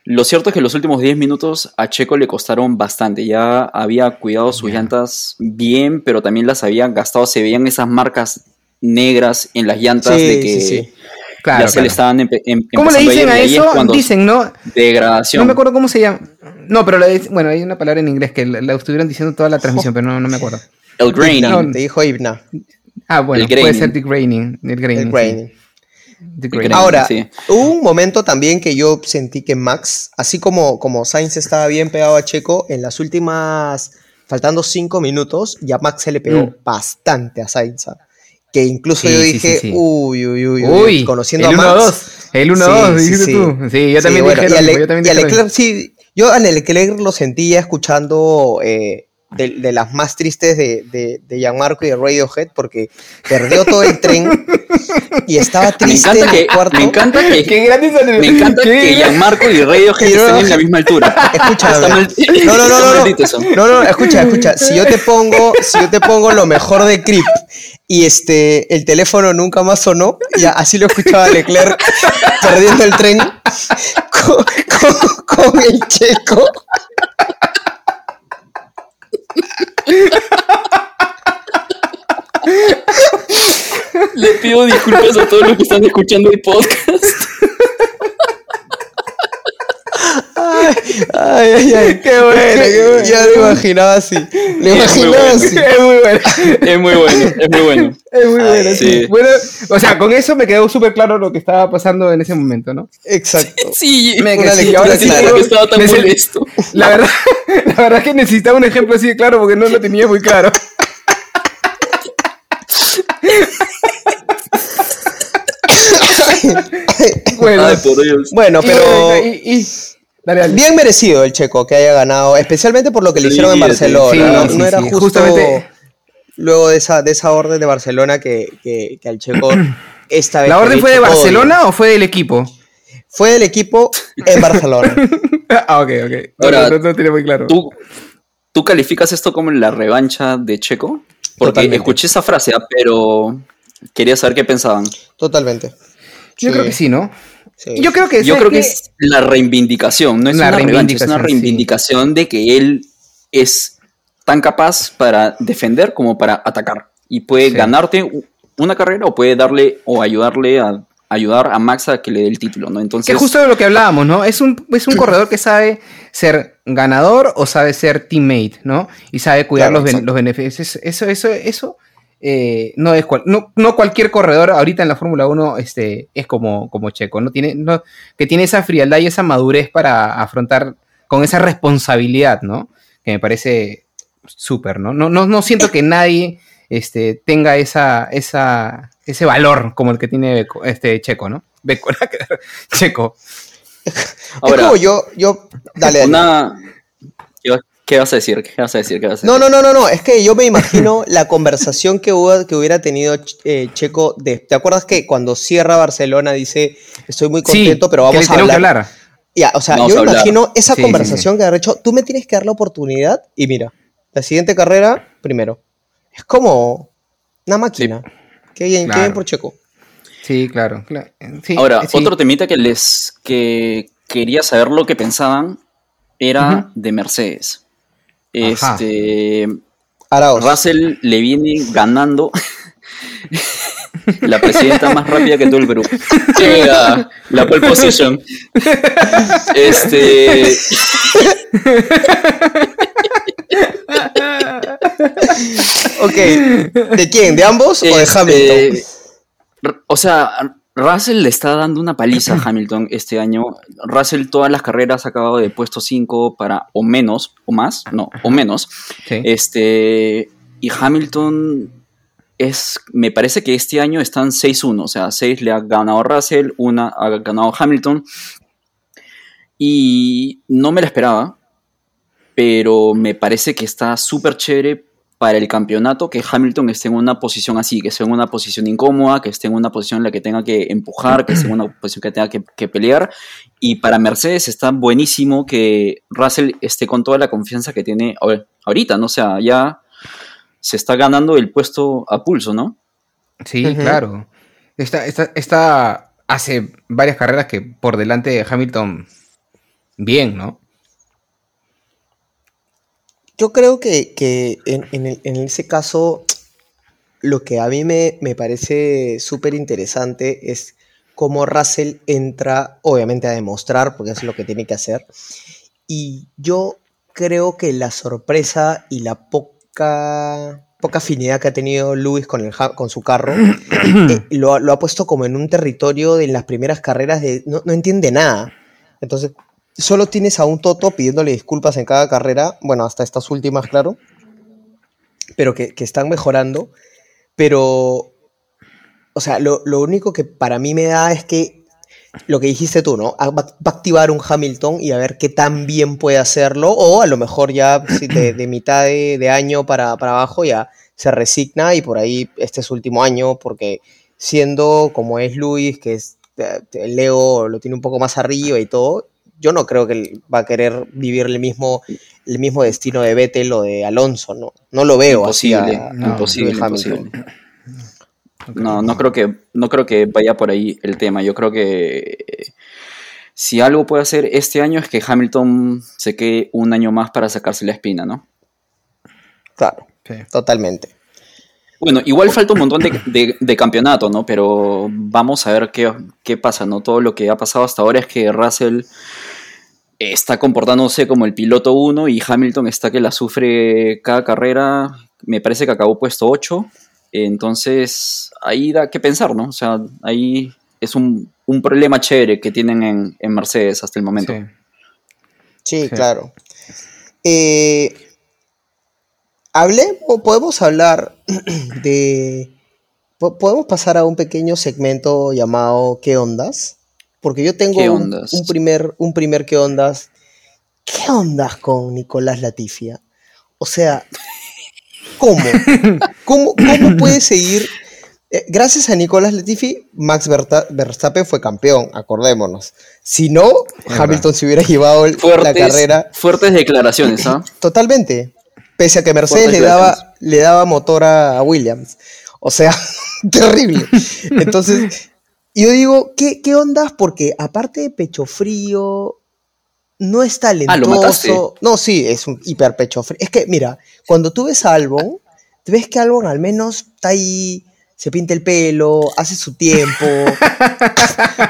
Lo cierto es que los últimos 10 minutos a Checo le costaron bastante. Ya había cuidado sus llantas bien, pero también las había gastado. Se veían esas marcas negras en las llantas Sí, de que sí, sí. Claro, ya se claro. le estaban empe- em- ¿Cómo le a dicen ir, a eso? Dicen, ¿no? degradación. No me acuerdo cómo se llama. No, pero la- bueno, hay una palabra en inglés que la, la estuvieron diciendo toda la transmisión, <laughs> pero no, no me acuerdo. El graining. No, Te dijo Ibna. Ah, bueno, El puede graining. ser degrading. El graining. El sí. graining. Degrading. Ahora, sí. hubo un momento también que yo sentí que Max, así como, como Sainz estaba bien pegado a Checo, en las últimas, faltando cinco minutos, ya Max se le pegó Mm. bastante a Sainz. ¿ah? Que incluso Sí, yo dije, sí, sí. uy, uy, uy, uy, Uy, conociendo el a Max. 1-2. El 1-2, Sí, sí, dijiste sí. tú. Sí, yo también bueno, dije mismo, Le- yo también dije sí, yo a Leclerc lo sentía escuchando eh, de, de las más tristes de, de, de Gianmarco y de Radiohead, porque perdió todo el tren y estaba Me triste encanta en que, el cuarto. me encanta que, Qué me encanta qué que Gianmarco y Radiohead Y estén en la misma altura. Mal- <laughs> No, no, no, no, no. No, no, escucha, escucha. Si yo te pongo, si yo te pongo lo mejor de Creep y este el teléfono nunca más sonó, ya así lo escuchaba Leclerc perdiendo el tren <laughs> con, con- con el checo. Le pido disculpas a todos los que están escuchando el podcast. Ay, ay, ay. Qué bueno, qué bueno. Ya lo imaginaba así. Lo imaginaba bueno. así. Es muy bueno. Es muy bueno, es muy bueno. Es muy bueno, sí. sí. Bueno, o sea, con eso me quedó súper claro lo que estaba pasando en ese momento, ¿no? Exacto. <laughs> Sí, Me- Una sí, ahora sí que estaba tan molesto. La verdad, <laughs> la verdad es que necesitaba un ejemplo así de claro porque no lo tenía muy claro. <laughs> Bueno, Ay, por Dios. Bueno, pero bueno, y- y- dale, dale. bien merecido el checo que haya ganado, especialmente por lo que le Sí, hicieron en Barcelona. sí, no, sí, No era sí, justo justamente- luego de esa, de esa orden de Barcelona que, que, que al checo <clears throat> esta vez. ¿La orden fue de Barcelona o fue del equipo? Fue del equipo en Barcelona. <laughs> ah, ok, ok. No, Ahora, no, no tiene muy claro. ¿Tú, ¿Tú calificas esto como la revancha de Checo? Porque Totalmente. escuché esa frase, ah, pero quería saber qué pensaban. Totalmente. Yo creo que sí, ¿no? Sí. Yo creo que Yo ¿sabes creo que es la reivindicación, no es La una revancha, es una reivindicación, sí. reivindicación de que él es tan capaz para defender como para atacar. Y puede Sí. ganarte una carrera o puede darle o ayudarle a ayudar a Max a que le dé el título, ¿no? Entonces, Que justo de lo que hablábamos, ¿no? Es un, es un <clears throat> corredor que sabe ser ganador o sabe ser teammate, ¿no? Y sabe cuidar Claro, los, ben- los beneficios. Eso, eso, eso eh, no es cual- no, no cualquier corredor ahorita en la Fórmula 1 este, es como, como Checo, ¿no? Tiene, no, que tiene esa frialdad y esa madurez para afrontar con esa responsabilidad, ¿no? Que me parece súper, ¿no? No, no, no siento que nadie este, tenga esa, esa, ese valor como el que tiene Beco- este Checo, ¿no? Beco, <laughs> Checo. ahora, es como yo, yo, dale, dale. una... ¿Qué va- ¿Qué vas a decir? ¿Qué vas a decir? ¿Qué vas a No, decir? no, no, no, no, es que yo me imagino <laughs> la conversación que, hubo, que hubiera tenido eh, Checo. De, ¿Te acuerdas que cuando cierra Barcelona dice, estoy muy contento, pero que vamos le a hablar? que hablar. Ya, o sea, Vamos yo me imagino esa Sí, sí, conversación que habrá hecho, tú me tienes que dar la oportunidad y mira, la siguiente carrera, primero. Es como una máquina. Qué bien, qué bien por Checo. Sí, claro. claro. Sí, Ahora, sí. otro temita que les que quería saber lo que pensaban era de Mercedes. Ajá. Este Araos. Russell le viene ganando la presidenta más rápida que todo el Perú. Llega la pole position. Este Ok, ¿de quién? ¿De ambos o de Este, Hamilton? O sea, Russell le está dando una paliza a Hamilton este año. Russell todas las carreras ha acabado de puesto 5 para o menos, o más, no, o menos. Sí. Este, y Hamilton es, me parece que este año están 6-1, o sea, 6 le ha ganado Russell, una ha ganado Hamilton. Y no me la esperaba, pero me parece que está súper chévere para el campeonato que Hamilton esté en una posición así, que esté en una posición incómoda, que esté en una posición en la que tenga que empujar, que esté en una <clears throat> posición que tenga que, que pelear. Y para Mercedes está buenísimo que Russell esté con toda la confianza que tiene ahor- ahorita, ¿no? O sea, ya se está ganando el puesto a pulso, ¿no? Sí, claro. Está, está, está hace varias carreras que por delante de Hamilton, bien, ¿no? Yo creo que, que en, en el- en ese caso, lo que a mí me, me parece súper interesante es cómo Russell entra, obviamente, a demostrar, porque es lo que tiene que hacer. Y yo creo que la sorpresa y la poca, poca afinidad que ha tenido Lewis con, el, con su carro <clears throat> eh, lo, ha- lo ha puesto como en un territorio de en las primeras carreras de no, no entiende nada. Entonces, solo tienes a un Toto pidiéndole disculpas en cada carrera, bueno, hasta estas últimas, claro, pero que, que están mejorando. Pero, o sea, lo, lo único que para mí me da es que lo que dijiste tú, ¿no? Ah, Va, a activar un Hamilton y a ver qué tan bien puede hacerlo, o a lo mejor ya de, de mitad de, de año para, para abajo ya se resigna y por ahí este es último año, porque siendo como es Luis, que es eh, Leo lo tiene un poco más arriba y todo, yo no creo que él va a querer vivir el mismo, el mismo destino de Vettel o de Alonso, ¿no? No lo veo así a- Imposible, a no, imposible, imposible. No, no creo que, no creo que vaya por ahí el tema. Yo creo que eh, si algo puede hacer este año es que Hamilton se quede un año más para sacarse la espina, ¿no? Claro, Sí. totalmente. Bueno, igual falta un montón de, de- de campeonato, ¿no? Pero vamos a ver qué, qué pasa, ¿no? Todo lo que ha pasado hasta ahora es que Russell está comportándose como el piloto 1 y Hamilton está que la sufre cada carrera. Me parece que acabó puesto 8. Entonces, ahí da que pensar, ¿no? O sea, ahí es un, un problema chévere que tienen en, en Mercedes hasta el momento. Sí. Sí, Sí. claro. Eh, hable, o podemos hablar <clears throat> de. po- ¿Podemos pasar a un pequeño segmento llamado ¿Qué ondas? Porque yo tengo ¿Qué un, un primer, un primer ¿Qué ondas? ¿Qué ondas con Nicolás Latifia? O sea, ¿cómo? ¿Cómo, cómo puede seguir eh, gracias a Nicolás Latifi, Max Verstappen fue campeón, acordémonos. Si no, Hamilton se hubiera llevado el- la carrera fuertes declaraciones, ¿ah? <clears throat> totalmente. Pese a que Mercedes le daba, le daba motor a Williams. O sea, <laughs> terrible. <laughs> Entonces, yo digo, ¿qué, ¿qué ondas? Porque aparte de pecho frío, no es Ah, talentoso. no, sí, es un hiper pecho frío. Es que, mira, cuando tú ves a Albon, te ves que Albon al menos está ahí, se pinta el pelo, hace su tiempo, <laughs>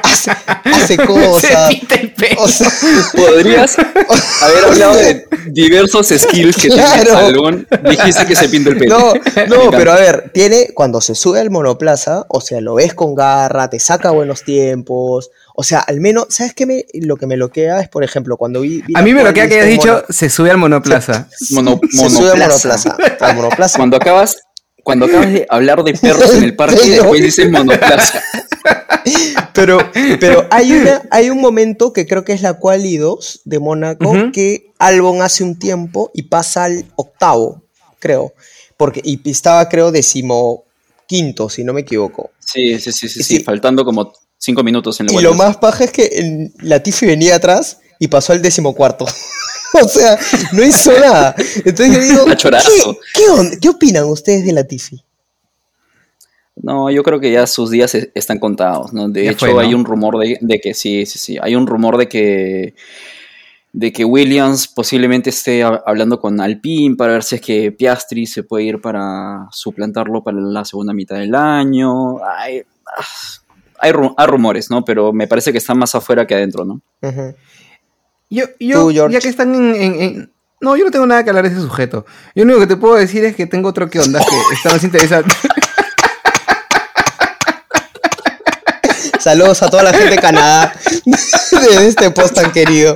hace, hace cosas. Se pinta el pelo. O sea, Podrías <laughs> haber hablado de diversos skills que tiene Claro. Salón. Dijiste que se pinta el pelo. No, no, pero a ver, tiene, cuando se sube al monoplaza, o sea, lo ves con garra, te saca buenos tiempos, o sea, al menos, ¿sabes qué me, lo que me bloquea es, por ejemplo, cuando vi... vi A mí me lo pole que de hayas dicho, mono- se sube al monoplaza. Mono- se sube al monoplaza. monoplaza, al monoplaza. Cuando acabas, cuando acabas de hablar de perros en el parque, después dices monoplaza. <laughs> Pero, pero hay, una, hay un momento que creo que es la quali 2 de Mónaco que Albon hace un tiempo y pasa al octavo, creo. Porque, y estaba, creo, decimoquinto, si no me equivoco. Sí, sí, sí, sí, sí, Sí. faltando como cinco minutos en la Y lo más paja es que el- Latifi venía atrás y pasó al decimocuarto. <laughs> o sea, no hizo nada. Entonces yo digo. <laughs> ¿qué, qué onda? ¿Qué opinan ustedes de Latifi? No, yo creo que ya sus días e- están contados, ¿no? De Ya hecho, fue, ¿no? hay un rumor de, de que sí, sí, sí. Hay un rumor de que de que Williams posiblemente esté ha- hablando con Alpine para ver si es que Piastri se puede ir para suplantarlo para la segunda mitad del año. Hay, ah, hay, ru- hay rumores, ¿no? Pero me parece que están más afuera que adentro, ¿no? Ujú. Yo, yo Tú, ya que están en, en- en- No, yo no tengo nada que hablar de ese sujeto. Yo lo único que te puedo decir es que tengo otro que onda que está más interesante. <laughs> Saludos a toda la gente de Canadá <laughs> de este post tan querido.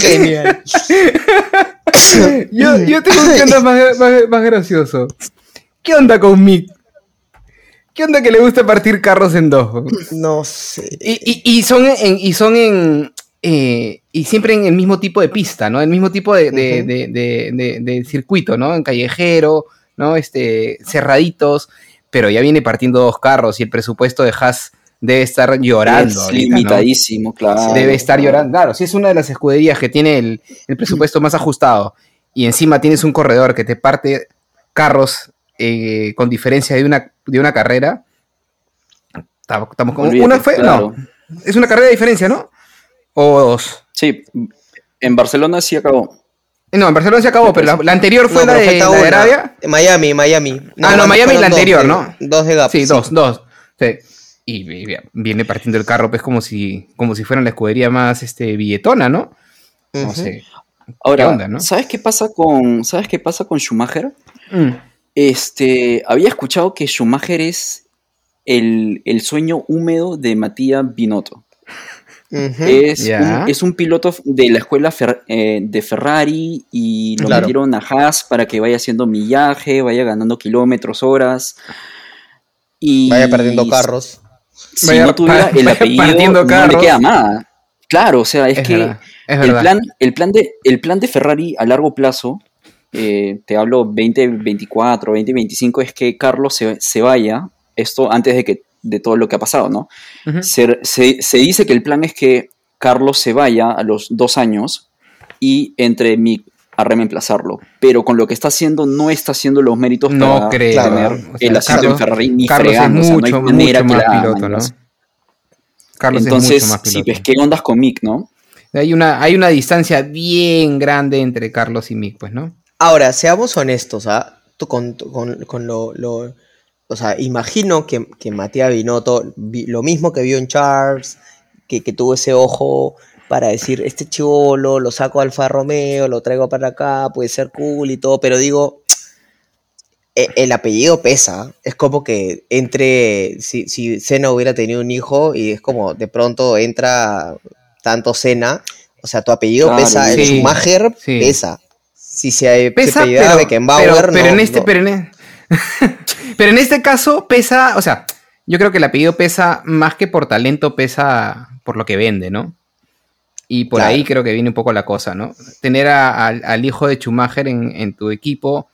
Genial. <laughs> yo, yo tengo un que onda más, más- más gracioso. ¿Qué onda con Mick? ¿Qué onda que le gusta partir carros en dos? No sé. Y, y- y son en, y son en eh, y siempre en el mismo tipo de pista, ¿no? El mismo tipo de, de- de- de- de- de circuito, ¿no? En callejero, ¿no? Este, cerraditos, pero ya viene partiendo dos carros y el presupuesto de Haas debe estar llorando. es ahorita, ¿no? limitadísimo, claro. Debe estar llorando. Claro, si es una de las escuderías que tiene el, el presupuesto más ajustado y encima tienes un corredor que te parte carros eh, con diferencia de una, de una carrera. Estamos estamos como. Olvídate, una fue. claro. No. Es una carrera de diferencia, ¿no? O dos. Sí, en Barcelona sí acabó. No, en Barcelona se acabó, pero la, la anterior fue No, la de, la de. Arabia. Miami, Miami. Ah, no, Miami la dos anterior, de- ¿no? Dos de gap. Sí, dos, dos. Sí. Y, y viene partiendo el carro, pues como si, como si fuera la escudería más este, billetona, ¿no? No sé. Ahora, ¿Qué onda, no? ¿sabes qué pasa con ¿sabes qué pasa con Schumacher? Mm. Este, había escuchado que Schumacher es el, el sueño húmedo de Matías Binotto. Es, un, es un piloto de la escuela Fer- eh, de Ferrari y lo Claro. metieron a Haas para que vaya haciendo millaje, vaya ganando kilómetros, horas. Y Vaya perdiendo carros. Si Vaya no tuviera el <laughs> apellido, no le carros. queda nada. Claro, o sea, es, Es que verdad, es el, plan, el, plan de, el plan de Ferrari a largo plazo, eh, te hablo 2024, 2025, es que Carlos se, se vaya, esto antes de, que, de todo lo que ha pasado, ¿no? Se, se- se dice que el plan es que Carlos se vaya a los dos años y entre Mick a reemplazarlo, pero con lo que está haciendo no está haciendo los méritos No para creo. Tener O sea, el asiento en Carlos- Ferrari ni Carlos es fregando, o sea, no hay mucho, manera mucho que más la piloto, ¿no? Carlos Entonces, es mucho más sí, piloto. ¿qué ondas con Mick, no? Hay una, hay una distancia bien grande entre Carlos y Mick, pues, ¿no? Ahora, seamos honestos, ¿ah? Tú con, con- con lo, lo- O sea, imagino que, que Matías Binotto, vi- lo mismo que vio en Charles, que, que tuvo ese ojo para decir, este chivolo, lo saco a Alfa Romeo, lo traigo para acá, puede ser cool y todo, pero digo, e- el apellido pesa. Es como que entre, si, si Senna hubiera tenido un hijo y es como de pronto entra tanto Senna, o sea, tu apellido Claro, pesa, el sí, Schumacher sí. pesa. Si se, Pesa, se pero, Beckenbauer, pero, pero no, en este, no. pero, en, e- <laughs> pero en este caso pesa, o sea, yo creo que el apellido pesa más que por talento, pesa por lo que vende, ¿no? Y por Claro. ahí creo que viene un poco la cosa, ¿no? Tener a- al, al hijo de Schumacher en, en tu equipo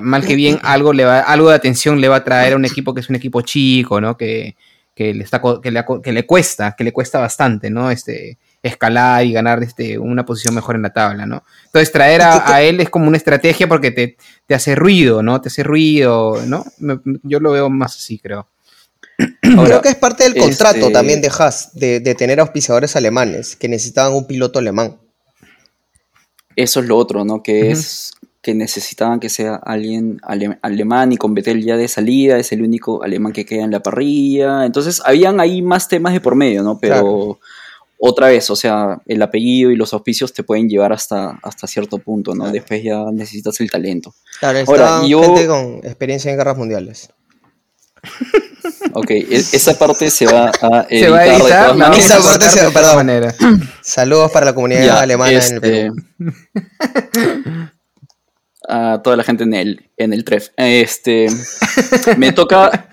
mal que bien, algo, le va, algo de atención le va a traer a un equipo que es un equipo chico, ¿no? Que, que le, está, que le, que le cuesta, que le cuesta bastante, ¿no? Este, escalar y ganar este, una posición mejor en la tabla, ¿no? Entonces traer a, él es como una estrategia porque te, te, hace ruido, ¿no? Te hace ruido, ¿no? yo lo veo más así, creo. creo que es parte del contrato este también de Haas, de, de, tener auspiciadores alemanes, que necesitaban un piloto alemán. Eso es lo otro, ¿no? Que es que necesitaban que sea alguien alemán y con Betel ya de salida, es el único alemán que queda en la parrilla. Entonces, habían ahí más temas de por medio, ¿no? Pero otra vez, o sea, el apellido y los auspicios te pueden llevar hasta, hasta cierto punto, ¿no? Después ya necesitas el talento. Claro, Ahora, yo... gente con experiencia en guerras mundiales. Ok, e-, esa parte se va a editar. <laughs> Se va a editar, de esa parte se va, perdón. Manera. Saludos para la comunidad alemana en el Perú. Este, <laughs> a toda la gente en el, en el TREF. Este, me toca,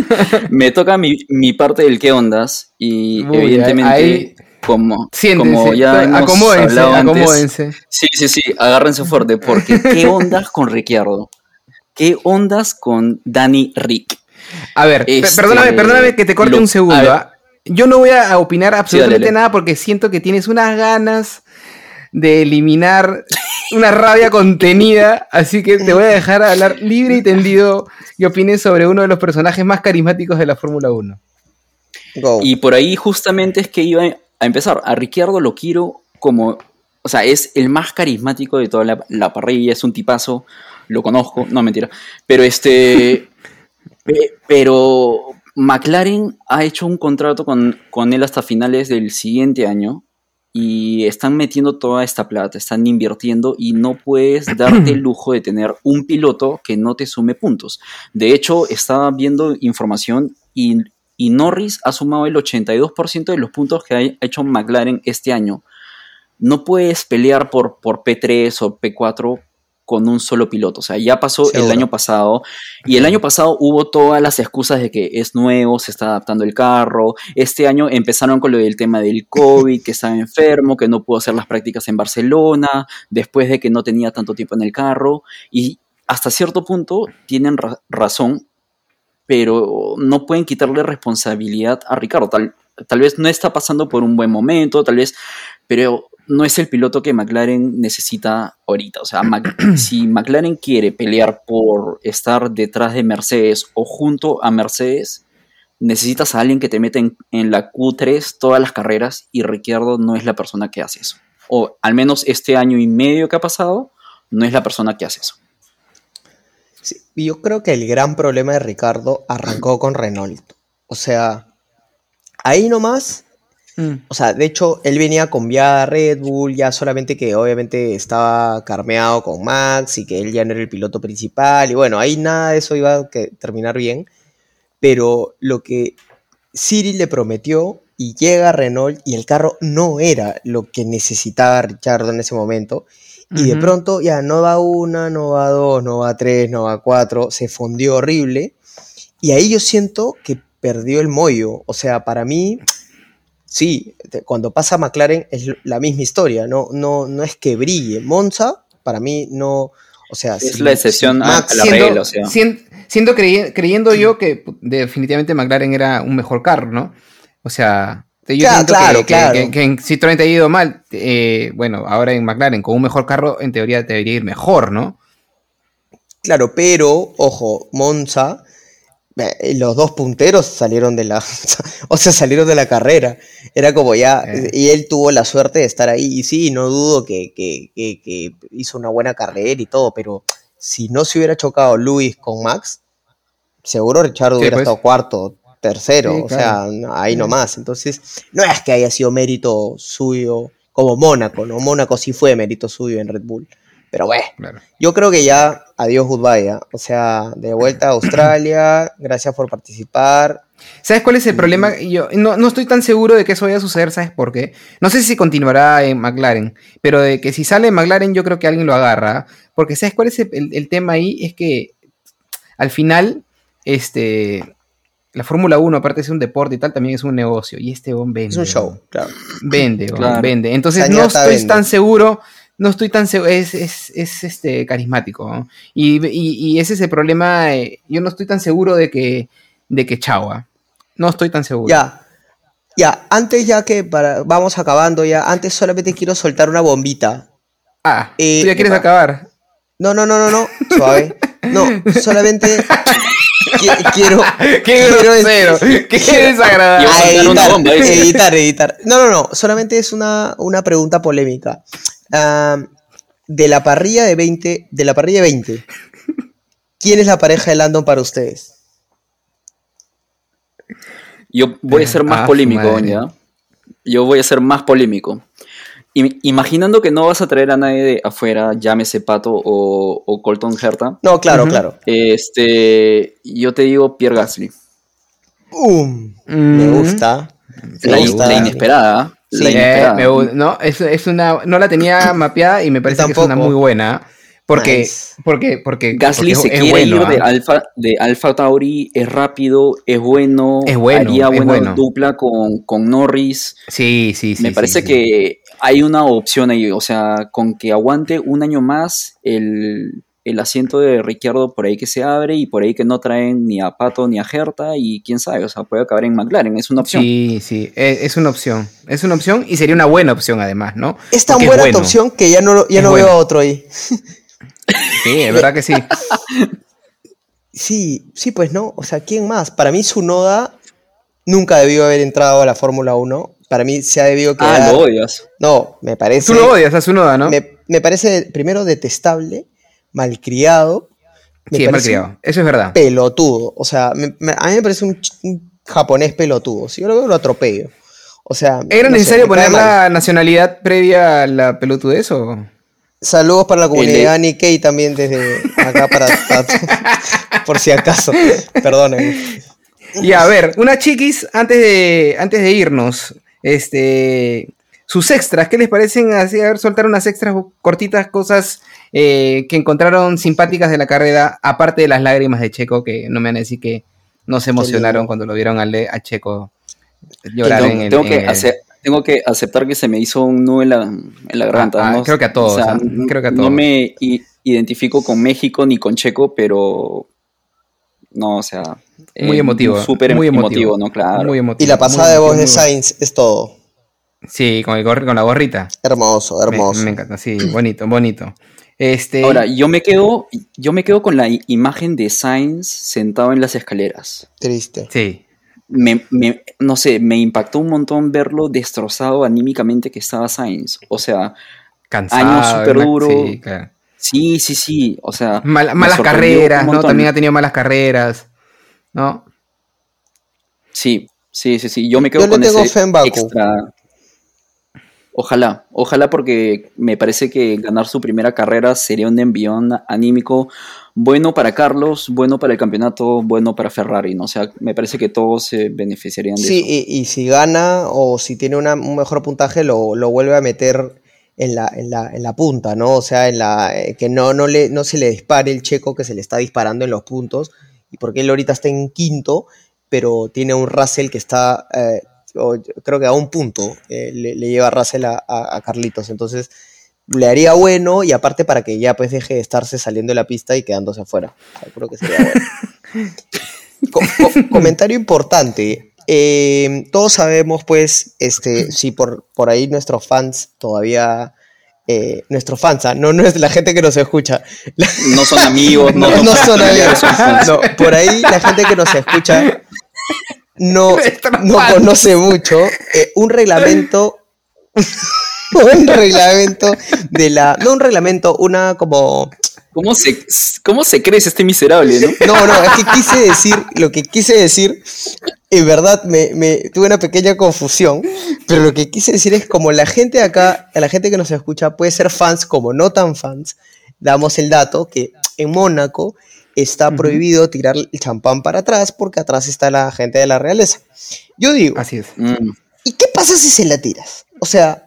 <laughs> me toca mi, mi, parte del qué ondas y evidentemente como, como ya hemos hablado antes, sí, sí, sí, agárrense fuerte porque <laughs> qué ondas con Ricciardo, qué ondas con Danny Rick. A ver, este, perdóname, perdóname que te corte un segundo. ¿ah? Yo no voy a opinar absolutamente nada porque siento que tienes unas ganas de eliminar una rabia contenida, así que te voy a dejar hablar libre y tendido y opines sobre uno de los personajes más carismáticos de la Fórmula 1. Y por ahí justamente es que iba a empezar. A Ricciardo lo quiero como, o sea, es el más carismático de toda la, parrilla, es un tipazo, lo conozco, no mentira, pero este, <laughs> pero McLaren ha hecho un contrato con, con él hasta finales del siguiente año y están metiendo toda esta plata, están invirtiendo y no puedes darte el <clears throat> lujo de tener un piloto que no te sume puntos. De hecho, estaba viendo información y, y Norris ha sumado el 82% de los puntos que ha hecho McLaren este año. No puedes pelear por, por P3 o P4 con un solo piloto. O sea, ya pasó el año pasado y el año pasado hubo todas las excusas de que es nuevo, se está adaptando el carro. Este año empezaron con lo del tema del COVID, que estaba enfermo, que no pudo hacer las prácticas en Barcelona, después de que no tenía tanto tiempo en el carro. Y hasta cierto punto tienen razón, pero no pueden quitarle responsabilidad a Ricardo. Tal, tal vez no está pasando por un buen momento, tal vez, pero no es el piloto que McLaren necesita ahorita. O sea, <clears throat> si McLaren quiere pelear por estar detrás de Mercedes o junto a Mercedes, necesitas a alguien que te meta en, la Q3 todas las carreras y Ricciardo no es la persona que hace eso. O al menos este año y medio que ha pasado, no es la persona que hace eso. Yo creo que el gran problema de Ricardo arrancó con Renault. O sea, ahí nomás Mm. O sea, de hecho, él venía con a Red Bull, ya solamente que obviamente estaba carmeado con Max y que él ya no era el piloto principal. Y bueno, ahí nada de eso iba a terminar bien. Pero lo que Cyril le prometió y llega Renault y el carro no era lo que necesitaba Richard en ese momento. Y de pronto ya no va una, no va dos, no va tres, no va cuatro, se fundió horrible. Y ahí yo siento que perdió el mollo. O sea, para mí sí, cuando pasa McLaren es la misma historia, no, no, no es que brille. Monza, para mí, no. O sea, es la excepción a, la regla, o sea. Siendo, creyendo yo que definitivamente McLaren era un mejor carro, ¿no? O sea, yo siento claro, que, claro. que, en Citroën te ha ido mal. Eh, bueno, ahora en McLaren con un mejor carro, en teoría debería ir mejor, ¿no? Claro, pero, ojo, Monza eh, los dos punteros salieron de la, <laughs> o sea, salieron de la carrera. Era como ya, eh. y él tuvo la suerte de estar ahí. Y sí, no dudo que, hizo una buena carrera y todo, pero si no se hubiera chocado Luis con Max, seguro Richard hubiera pues. estado cuarto, tercero, o sea, ahí nomás. Entonces, no es que haya sido mérito suyo como Mónaco, ¿no? Mónaco sí fue mérito suyo en Red Bull. Pero bueno, yo creo que ya adiós goodbye, ¿eh? o sea, de vuelta a Australia, gracias por participar. ¿Sabes cuál es el problema? Yo no, estoy tan seguro de que eso vaya a suceder, ¿sabes por qué? No sé si continuará en McLaren, pero de que si sale en McLaren yo creo que alguien lo agarra, porque ¿sabes cuál es el, tema ahí? Es que al final, este, la Fórmula 1, aparte de ser un deporte y tal, también es un negocio. Y este hombre vende. Es un show, claro. Vende, vende. Entonces no estoy tan seguro no estoy tan seguro, es, es, es, este, carismático. ¿no? Y, y, y, ese es el problema, eh, yo no estoy tan seguro de que, de que Chaua. No estoy tan seguro. Ya, ya, antes ya que para, vamos acabando ya, antes solamente quiero soltar una bombita. Ah, eh, ¿tú ya quieres acabar? No, no, no, no, no, suave. No, solamente <laughs> quiero. <laughs> ¡Qué quiero grosero! ¡Qué <laughs> desagradable! A editar, editar, editar. No, no, no. Solamente es una, una pregunta polémica. Uh, de la parrilla de 20. De la parrilla de 20. ¿Quién es la pareja de Landon para ustedes? Yo voy a ser más ah, polémico, ¿ya? Yo voy a ser más polémico. Imaginando que no vas a traer a nadie de afuera, llámese Pato o, o Colton Herta. No, claro, claro. Este, yo te digo Pierre Gasly. Um, Me gusta. La, inesperada. Sí, la Me, no, es, es, una, no la tenía mapeada y me parece que es una muy buena. Porque, porque, porque Gasly se quiere ir de ¿ah? Alfa, de Alfa Tauri, es rápido, es bueno, es bueno haría buena dupla con, con, Norris. Sí, sí, sí. Me parece sí, que hay una opción ahí, o sea, con que aguante un año más el, el, asiento de Ricciardo por ahí que se abre y por ahí que no traen ni a Pato ni a Herta y quién sabe, o sea, puede acabar en McLaren, es una opción. Sí, sí, es, es una opción, es una opción y sería una buena opción además, ¿no? Es tan Porque buena es bueno. opción que ya no, ya no veo a otro ahí. <laughs> Sí, es verdad que sí. <laughs> Sí, sí, pues no. O sea, ¿quién más? Para mí, Sunoda nunca debió haber entrado a la Fórmula 1. Para mí se ha debido quedar. Ah, lo odias. No, me parece. Tú lo odias a Sunoda, ¿no? Me, me parece, primero, detestable, malcriado. Me sí, malcriado. Eso es verdad. Pelotudo. O sea, me, me, a mí me parece un, un, japonés pelotudo. Si yo lo veo, lo atropello. O sea. ¿Era no necesario sé, poner la nacionalidad previa a la pelotudez o.? Saludos para la comunidad Nikkei también desde acá para, para <laughs> por si acaso. Perdonen. Y a ver, una chiquis antes de antes de irnos, este sus extras, ¿qué les parecen así a ver soltar unas extras cortitas cosas eh, que encontraron simpáticas de la carrera aparte de las lágrimas de Checo que no me van a decir que no se emocionaron cuando lo vieron a, a Checo llorar en el, tengo en que el... hacer tengo que aceptar que se me hizo un nudo en la, en la garganta. Ah, ah, ¿no? creo que a todos. O sea, creo que a todos. No me identifico con México ni con Checo, pero no, o sea, muy eh, emotivo, súper muy emotivo, emotivo, ¿no? Claro. Muy emotivo, y la pasada de voz de Sainz es todo. Sí, con, el con la gorrita. Hermoso, hermoso. Me, me, encanta, sí, bonito, bonito. Este... Ahora, yo me quedo, yo me quedo con la imagen de Sainz sentado en las escaleras. Triste. Sí. Me, me, no sé, me impactó un montón verlo destrozado anímicamente que estaba Sainz. O sea, Cansado, años súper duro. Sí, claro. sí, sí, sí. O sea, Mal, malas carreras, ¿no? También ha tenido malas carreras, ¿no? Sí, sí, sí, sí. Yo me quedo Yo con le tengo ese fe en Baku. extra. Ojalá, ojalá porque me parece que ganar su primera carrera sería un envión anímico bueno para Carlos, bueno para el campeonato, bueno para Ferrari, ¿no? O sea, me parece que todos se beneficiarían de sí, eso. Y, y, si gana o si tiene una, un mejor puntaje, lo, lo vuelve a meter en la, en, la, en la punta, ¿no? O sea, en la eh, que no, no, le, no se le dispare el checo que se le está disparando en los puntos, y porque él ahorita está en quinto, pero tiene un Russell que está, eh, creo que a un punto eh, le, le, lleva Russell a, a, a Carlitos, entonces le haría bueno y aparte para que ya pues deje de estarse saliendo de la pista y quedándose afuera. O sea, creo que sería bueno. <laughs> co co comentario importante. Eh, todos sabemos pues, este, si por, por ahí nuestros fans todavía... Eh, nuestros fans, ¿ah? no, no es la gente que nos escucha. No son amigos, no, <laughs> no, no son amigos. No, por ahí la gente que nos escucha no, <laughs> no conoce mucho eh, un reglamento <laughs> un reglamento de la. No un reglamento, una como. ¿Cómo se, ¿Cómo se crece este miserable, no? No, no, es que quise decir, lo que quise decir, en verdad me, me, tuve una pequeña confusión, pero lo que quise decir es como la gente acá, la gente que nos escucha puede ser fans como no tan fans, damos el dato que en Mónaco está uh -huh. prohibido tirar el champán para atrás porque atrás está la gente de la realeza. Yo digo, así es. Mm. ¿Y qué pasa si se la tiras? O sea,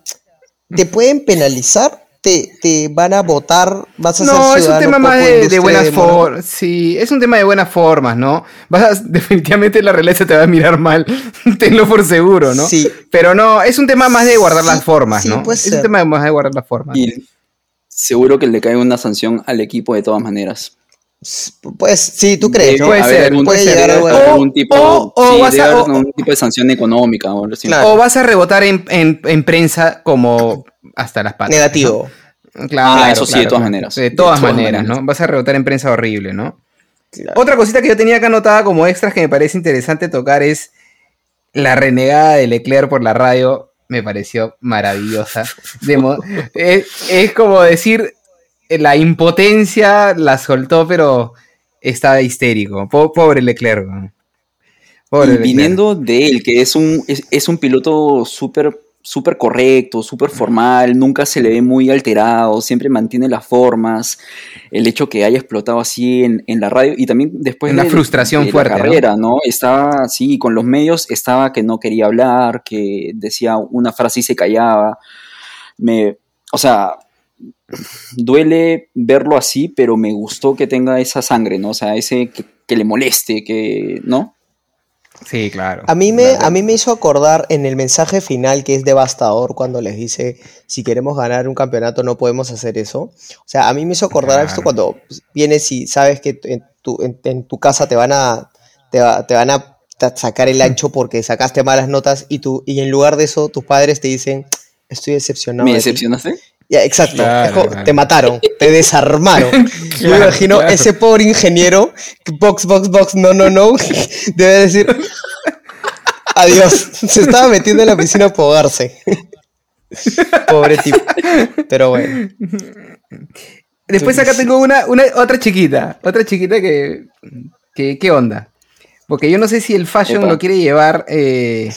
te pueden penalizar, te, te van a votar, vas a no, ser es un tema más de, de buenas formas. Sí, es un tema de buenas formas, ¿no? Vas a, <laughs> definitivamente la realeza te va a mirar mal, <laughs> tenlo por seguro, ¿no? Sí. Pero no, es un tema más de guardar sí, las formas, sí, ¿no? Puede es ser. un tema más de guardar las formas. Y, seguro que le cae una sanción al equipo de todas maneras. Pues sí, tú crees, ¿no? Puede haber ser, puede llegar a algún tipo, O- o sí, vas debe a- haber o- algún tipo de sanción económica o algo así. Claro. O vas a rebotar en, en- en prensa como hasta las patas. Negativo. ¿no? Claro, Ah, eso sí, de todas maneras. De De todas maneras, maneras. ¿no? Vas a rebotar en prensa horrible, ¿no? Claro. Otra cosita que yo tenía acá anotada como extras que me parece interesante tocar es la renegada de Leclerc por la radio. Me pareció maravillosa. De mo- <laughs> es, es como decir, la impotencia la soltó, pero estaba histérico. Po- pobre Leclerc. Y Leclerc. viniendo de él, que es un, es, es un piloto súper súper correcto, súper formal, nunca se le ve muy alterado, siempre mantiene las formas, el hecho que haya explotado así en, en la radio y también después Una de, frustración de la fuerte, ¿no? carrera, ¿no? Estaba así, con los medios estaba que no quería hablar, que decía una frase y se callaba. Me, o sea, duele verlo así, pero me gustó que tenga esa sangre, ¿no? O sea, ese que, que le moleste, que, ¿no? Sí, claro. A mí, me, Claro. a mí me hizo acordar en el mensaje final que es devastador cuando les dice si queremos ganar un campeonato no podemos hacer eso. O sea, a mí me hizo acordar a esto Claro. cuando vienes y sabes que en tu, en, en tu casa te van a te, va- te van a sacar el ancho porque sacaste malas notas y tú y en lugar de eso tus padres te dicen estoy decepcionado. ¿Me de ti". decepcionaste? Ya, exacto. Claro, claro. Te mataron, te <laughs> desarmaron. Yo me imagino claro. ese pobre ingeniero, box, box, box, no, no, no, <laughs> debe decir adiós. Se estaba metiendo en la piscina a pogarse. <laughs> Pobre tipo. Pero bueno. Después acá tengo una, una otra chiquita, otra chiquita que, que ¿qué onda? Porque yo no sé si el fashion lo quiere llevar eh,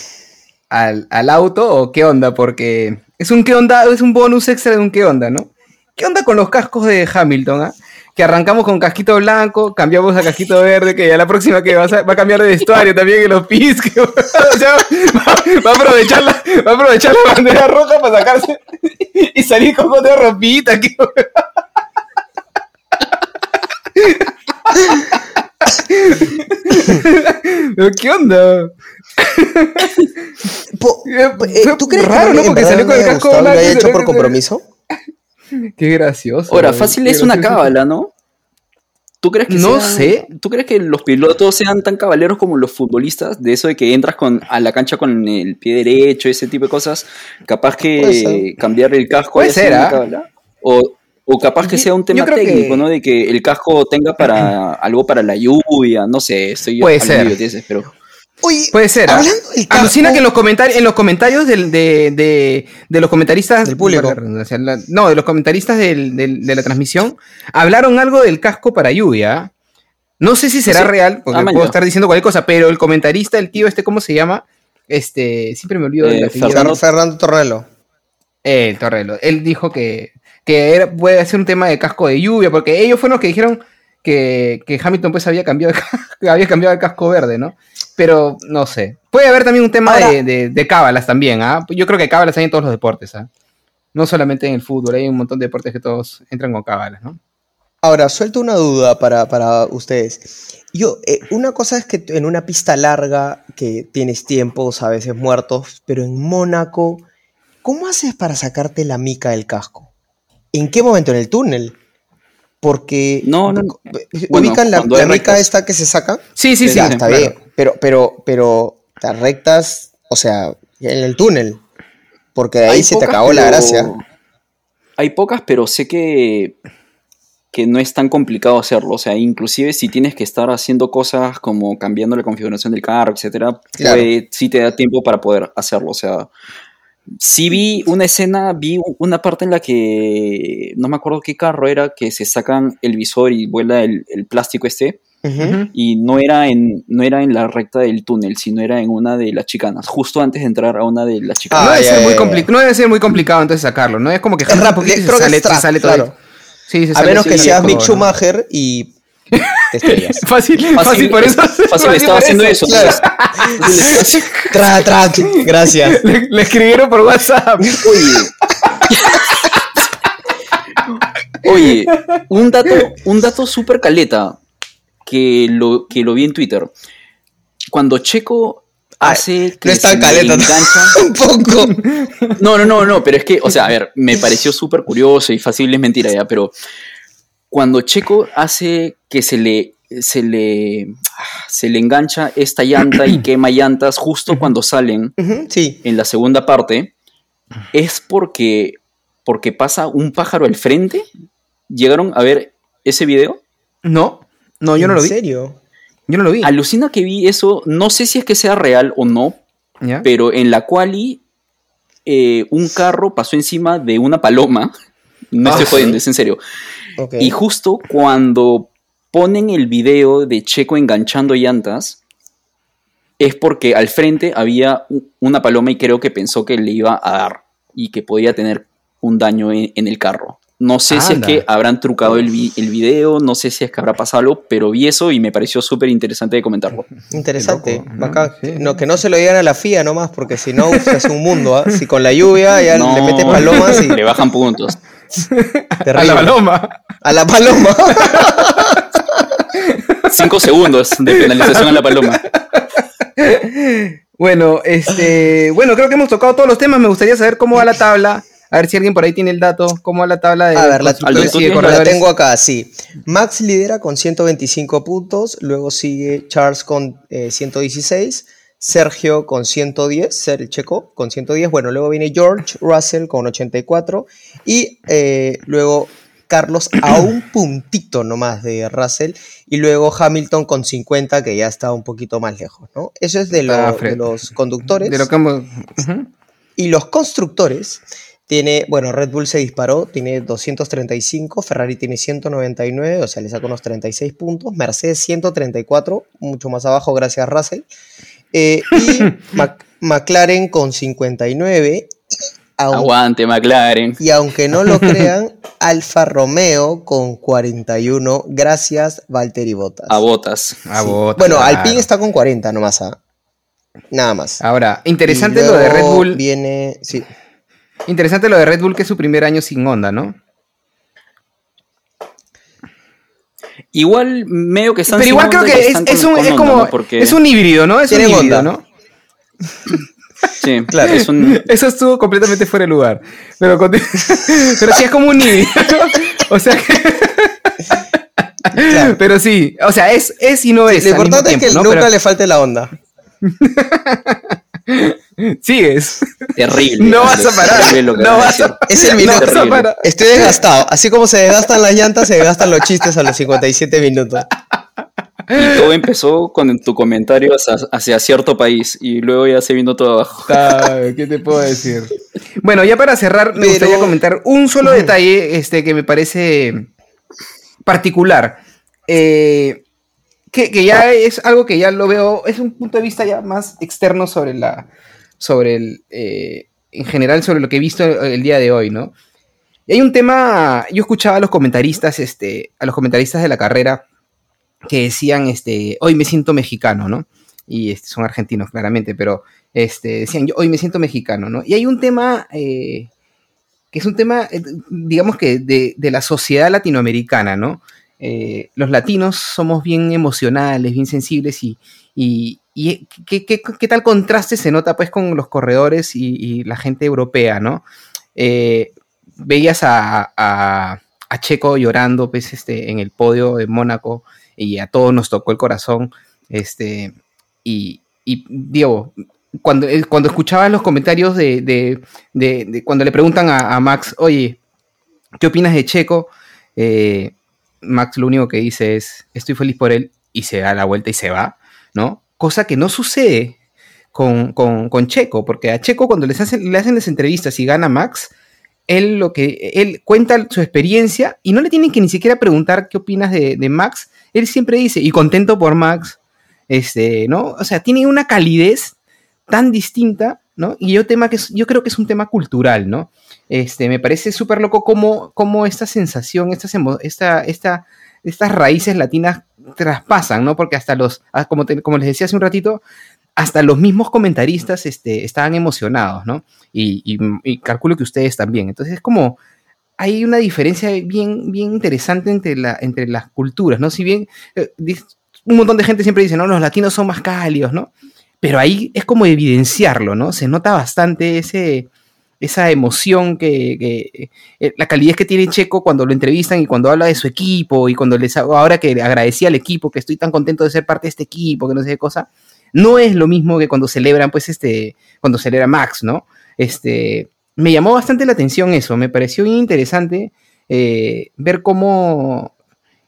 al, al auto o qué onda, porque es un qué onda, es un bonus extra de un qué onda, ¿no? ¿Qué onda con los cascos de Hamilton? ah? Que arrancamos con casquito blanco, cambiamos a casquito verde, que ya la próxima que va a, va a cambiar de vestuario también en los pis, que <laughs> va, a aprovechar la, va a aprovechar la bandera roja para sacarse y salir con otra ropita, que <laughs> ¿Qué onda? Eh, ¿Tú crees raro, que ¿no? Porque salió con el casco lo haya hecho por compromiso? Qué gracioso. Ahora, fácil es una cábala, ¿no? ¿Tú crees que No sean- sé. ¿Tú crees que los pilotos sean tan caballeros como los futbolistas? De eso de que entras con, a la cancha con el pie derecho, ese tipo de cosas. Capaz que cambiar el casco Puede ser, una ¿ah? cábala. O, o capaz que sea un tema que- técnico, ¿no? De que el casco tenga para <clears throat> algo para la lluvia, no sé, estoy Puede ser. idioteces, pero Oye, Puede ser. ¿ah? hablando del Alucina que en los, comentarios en los comentarios del- de, de- de los comentaristas. Del público. no, de los comentaristas del- del- de la transmisión. Hablaron algo del casco para lluvia. No sé si será Sí. real, porque Ah, puedo estar diciendo cualquier cosa, pero el comentarista, el tío este, ¿cómo se llama? Este, siempre me olvido Eh, apellido. Fernando, Fernando Torrelo. El Torrelo. Él dijo que, que era, puede ser un tema de casco de lluvia, porque ellos fueron los que dijeron que, que Hamilton pues había cambiado, de, <laughs> había cambiado el casco verde, ¿no? Pero no sé. Puede haber también un tema Ahora- de, de, de cábalas también, ¿ah? Yo creo que cábalas hay en todos los deportes, ¿ah? No solamente en el fútbol, hay un montón de deportes que todos entran con cábalas, ¿no? Ahora, suelto una duda para, para ustedes. Yo, eh, una cosa es que en una pista larga, que tienes tiempos a veces muertos, pero en Mónaco, ¿cómo haces para sacarte la mica del casco? ¿En qué momento? ¿En el túnel? Porque No, no, no. Bueno, ubican la, la mica esta que se saca. Sí, sí, sí. ya, sí, está claro. bien. Pero, pero, pero las rectas, o sea, en el túnel. Porque de ahí Hay se te acabó la gracia. Hay pocas, pero sé que, que no es tan complicado hacerlo. O sea, inclusive si tienes que estar haciendo cosas como cambiando la configuración del carro, etcétera, Claro. puede- sí te da tiempo para poder hacerlo. O sea, sí vi una escena, vi una parte en la que no me acuerdo qué carro era, que se sacan el visor y vuela el, el plástico este. Y no era, en, no era en la recta del túnel, sino era en una de las chicanas, justo antes de entrar a una de las Ah, chicanas. no, debe ser muy compli- no debe ser muy complicado entonces sacarlo, ¿no? Es como que Es rápido, y creo se que sale, es se sale todo. claro. Sí, se A sale menos que sí, seas Mick. Schumacher y te estrellas. <laughs> Fácil, fácil, por eso. Fácil, estaba haciendo eso. Claro. entonces, Tra, tra, gracias. Le, le escribieron por WhatsApp. Oye. Oye, un dato, un dato súper caleta que lo, que lo vi en Twitter. Cuando Checo hace que No es tan se le caleta engancha. <laughs> tampoco. No, no, no, no, pero es que, o sea, a ver, me pareció súper curioso y fácil es mentira ya, pero cuando Checo hace que se le, se le, se le engancha esta llanta y <clears throat> quema llantas justo cuando salen Sí. en la segunda parte, es porque, porque pasa un pájaro al frente. ¿Llegaron a ver ese video? No, no, yo no lo ¿En vi. serio? Yo no lo vi. Alucina que vi eso, no sé si es que sea real o no, ¿Ya? pero en la quali eh, un carro pasó encima de una paloma. <laughs> No Ah, estoy ¿sí? jodiendo, es en serio. Y justo cuando ponen el video de Checo enganchando llantas, es porque al frente había una paloma y creo que pensó que le iba a dar y que podía tener un daño en, en el carro. No sé si es que habrán trucado el, vi- el video, no sé si es que habrá pasado algo, pero vi eso y me pareció súper interesante de comentarlo. <laughs> Interesante. Loco, ¿no? bacán. Sí. No, que no se lo digan a la FIA nomás, porque si no, se hace un mundo. ¿ah? Si con la lluvia ya <laughs> No, le metes palomas y le bajan puntos. <laughs> A la paloma. A la paloma. <laughs> Cinco segundos de penalización a la paloma. Bueno, este, bueno, creo que hemos tocado todos los temas. Me gustaría saber cómo va la tabla. A ver si alguien por ahí tiene el dato. ¿Cómo va la tabla de A ver, la, tengo acá, sí. Max lidera con 125 puntos, luego sigue Charles con eh, 116, Sergio con 110, Ser el checo con 110, bueno, luego viene George Russell con 84 y eh, luego Carlos a un <coughs> puntito nomás de Russell y luego Hamilton con 50 que ya está un poquito más lejos, ¿no? Eso es de, lo- Ah, de Fred. los conductores. De lo que hemos-. Y los constructores, tiene, bueno, Red Bull se disparó, tiene 235, Ferrari tiene 199, o sea, le saca unos 36 puntos, Mercedes 134, mucho más abajo gracias a Russell, eh, <laughs> y Mac- McLaren con 59, aun- Aguante, McLaren. y aunque no lo <laughs> crean, Alfa Romeo con 41, gracias Valtteri Bottas. A botas. A Sí. Bottas, Bueno. Alpine está con 40 nomás, ¿ah? nada más. Ahora, interesante lo de Red Bull. Viene, sí. Interesante lo de Red Bull, que es su primer año sin Honda, ¿no? Igual medio que están Pero igual creo que es, es un, es como. ¿no? Porque- Es un híbrido, ¿no? Es un híbrido, onda. ¿no? <laughs> Sí, Claro. es un- <laughs> Eso estuvo completamente fuera de lugar. Pero, <laughs> pero sí es como un híbrido. ¿no? O sea que. Claro. Pero sí, o sea, es, es y no es. Lo importante es que ¿no? nunca Pero le falte la onda. Sigues. terrible. No vas a parar. Terrible lo que No vas a. Es el No minuto. vas a terrible. parar. Estoy desgastado. Así como se desgastan las llantas, se desgastan los chistes a los 57 minutos. Y todo empezó con tu comentario hacia, hacia cierto país y luego ya se vino todo abajo. ¿Qué te puedo decir? Bueno, ya para cerrar, me Pero- gustaría comentar un solo detalle este, que me parece particular. Eh, que, que ya es algo que ya lo veo, es un punto de vista ya más externo sobre la. Sobre el. eh, en general, sobre lo que he visto el día de hoy, ¿no? Y hay un tema. Yo escuchaba a los comentaristas, este, a los comentaristas de la carrera que decían, este, hoy me siento mexicano, ¿no? Y este, son argentinos, claramente, pero este, decían, yo hoy me siento mexicano, ¿no? Y hay un tema eh, que es un tema, eh, digamos que de, de la sociedad latinoamericana, ¿no? Eh, los latinos somos bien emocionales, bien sensibles y, y ¿qué, tal contraste se nota pues con los corredores y, la gente europea, ¿no? Eh, veías a, Checo llorando pues, este, en el podio de Mónaco y a todos nos tocó el corazón. Este, y, Diego, cuando, eh, cuando escuchaba los comentarios de, cuando le preguntan a, Max, oye, ¿qué opinas de Checo? Eh, Max lo único que dice es, estoy feliz por él, y se da la vuelta y se va, ¿no? Cosa que no sucede con, con, con Checo, porque a Checo cuando les hacen, le hacen las entrevistas y gana Max, él lo que él cuenta su experiencia y no le tienen que ni siquiera preguntar qué opinas de, de Max. Él siempre dice, y contento por Max, este, ¿no? O sea, tiene una calidez tan distinta, ¿no? Y yo, tema que es, yo creo que es un tema cultural, ¿no? Este, me parece súper loco cómo, cómo, esta sensación, esta, esta, esta, estas raíces latinas traspasan, ¿no? Porque hasta los, ah, como, como les decía hace un ratito, hasta los mismos comentaristas este, estaban emocionados, ¿no? Y, calculo que ustedes también. Entonces es como, hay una diferencia bien, bien interesante entre, la, entre las culturas, ¿no? Si bien eh, un montón de gente siempre dice, no, los latinos son más cálidos, ¿no? pero ahí es como evidenciarlo, ¿no? Se nota bastante ese, esa emoción que, eh, la calidez que tiene Checo cuando lo entrevistan y cuando habla de su equipo y cuando les ahora que agradecía al equipo que estoy tan contento de ser parte de este equipo que no sé qué cosa no es lo mismo que cuando celebran pues este cuando celebra Max no este me llamó bastante la atención eso me pareció interesante eh, ver cómo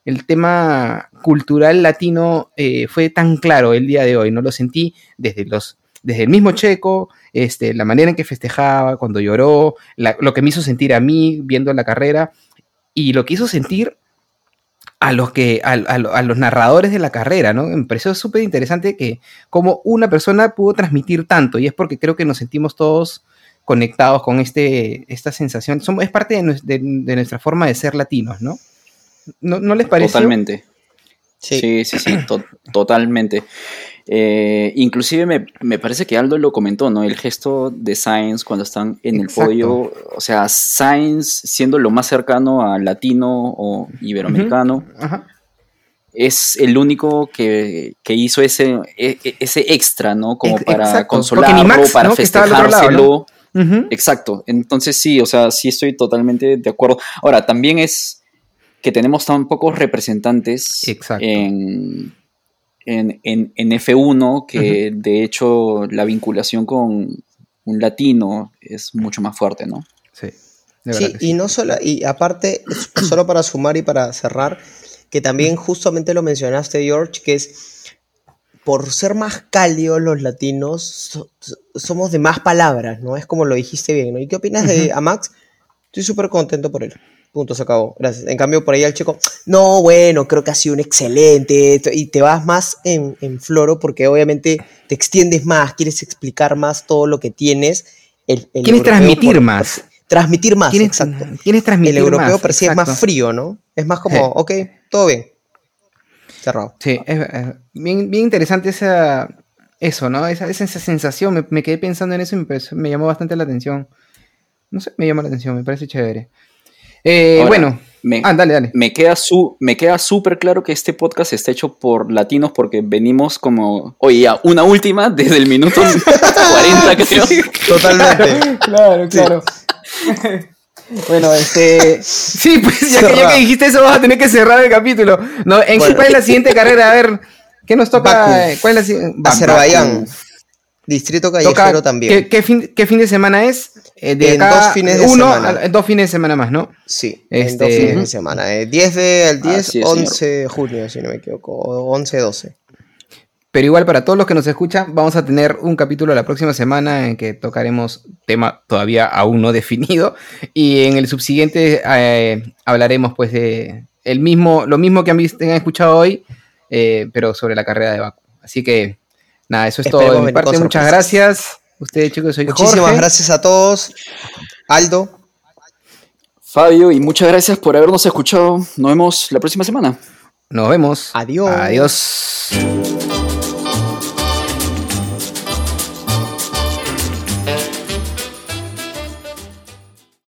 el tema cultural latino eh, fue tan claro el día de hoy no lo sentí desde los desde el mismo Checo, este, la manera en que festejaba, cuando lloró, lo que me hizo sentir a mí viendo la carrera y lo que hizo sentir a los, que, a, los narradores de la carrera, ¿no? Me pareció súper interesante que como una persona pudo transmitir tanto y es porque creo que nos sentimos todos conectados con este, esta sensación. Somos, es parte de, nuestra forma de ser latinos, ¿no? ¿No, les parece? Totalmente. Sí, sí, sí, totalmente. Eh, inclusive me, parece que Aldo lo comentó, ¿no? El gesto de Sainz cuando están en el podio, o sea, Sainz siendo lo más cercano a latino o iberoamericano, es el único que, hizo ese, e, e, ese extra, ¿no? Como para consolarlo, para festejárselo. Exacto, entonces sí, o sea, sí estoy totalmente de acuerdo. Ahora, también es que tenemos tan pocos representantes en en, en, F1, que de hecho la vinculación con un latino es mucho más fuerte, ¿no? Sí. Sí, y no solo, y aparte, <clears throat> solo para sumar y para cerrar, que también justamente lo mencionaste, George, que es por ser más cálidos los latinos, somos de más palabras, ¿no? Es como lo dijiste bien, ¿no? ¿Y qué opinas de Amax? Estoy súper contento por él. Punto, se acabó. Gracias. En cambio, por ahí al chico, no, bueno, creo que ha sido un excelente. Y te vas más en, floro porque obviamente te extiendes más, quieres explicar más todo lo que tienes. El, quieres transmitir más. Transmitir más, exacto. Quieres transmitir El europeo per se es más frío, ¿no? Es más como, ok, todo bien. Cerrado. Sí, es, bien, bien, interesante esa, eso, ¿no? Esa, esa, sensación. Me, quedé pensando en eso y me, me llamó bastante la atención. No sé, me llamó la atención, me parece chévere. Eh, bueno, me, ah, dale, dale. Me queda su, me queda súper claro que este podcast está hecho por latinos porque venimos como, oye, ya, una última desde el minuto <laughs> 40, creo. Totalmente. Claro, <laughs> claro. Bueno, este. Sí, pues ya que, dijiste eso, vas a tener que cerrar el capítulo. No, ¿En cuál es la siguiente carrera? A ver, ¿qué nos toca? ¿Cuál es la siguiente? Azerbaiyán. Distrito Callejero también. ¿qué, fin, ¿qué, fin, de semana es? Eh, de en dos fines de uno, semana. dos fines de semana más, ¿no? Sí, en dos este, fines de semana. Eh, 10 de, el 10, 11 de junio, si no me equivoco. 11, 12. Pero igual para todos los que nos escuchan, vamos a tener un capítulo la próxima semana en que tocaremos tema todavía aún no definido. Y en el subsiguiente eh, hablaremos pues de el mismo, lo mismo que han, visto, han escuchado hoy, eh, pero sobre la carrera de Baku. Así que Nada, eso es todo de mi parte. Muchas gracias. Ustedes, chicos, soy Muchísimas gracias a todos. Aldo. Fabio, y muchas gracias por habernos escuchado. Nos vemos la próxima semana. Nos vemos. Adiós. Adiós.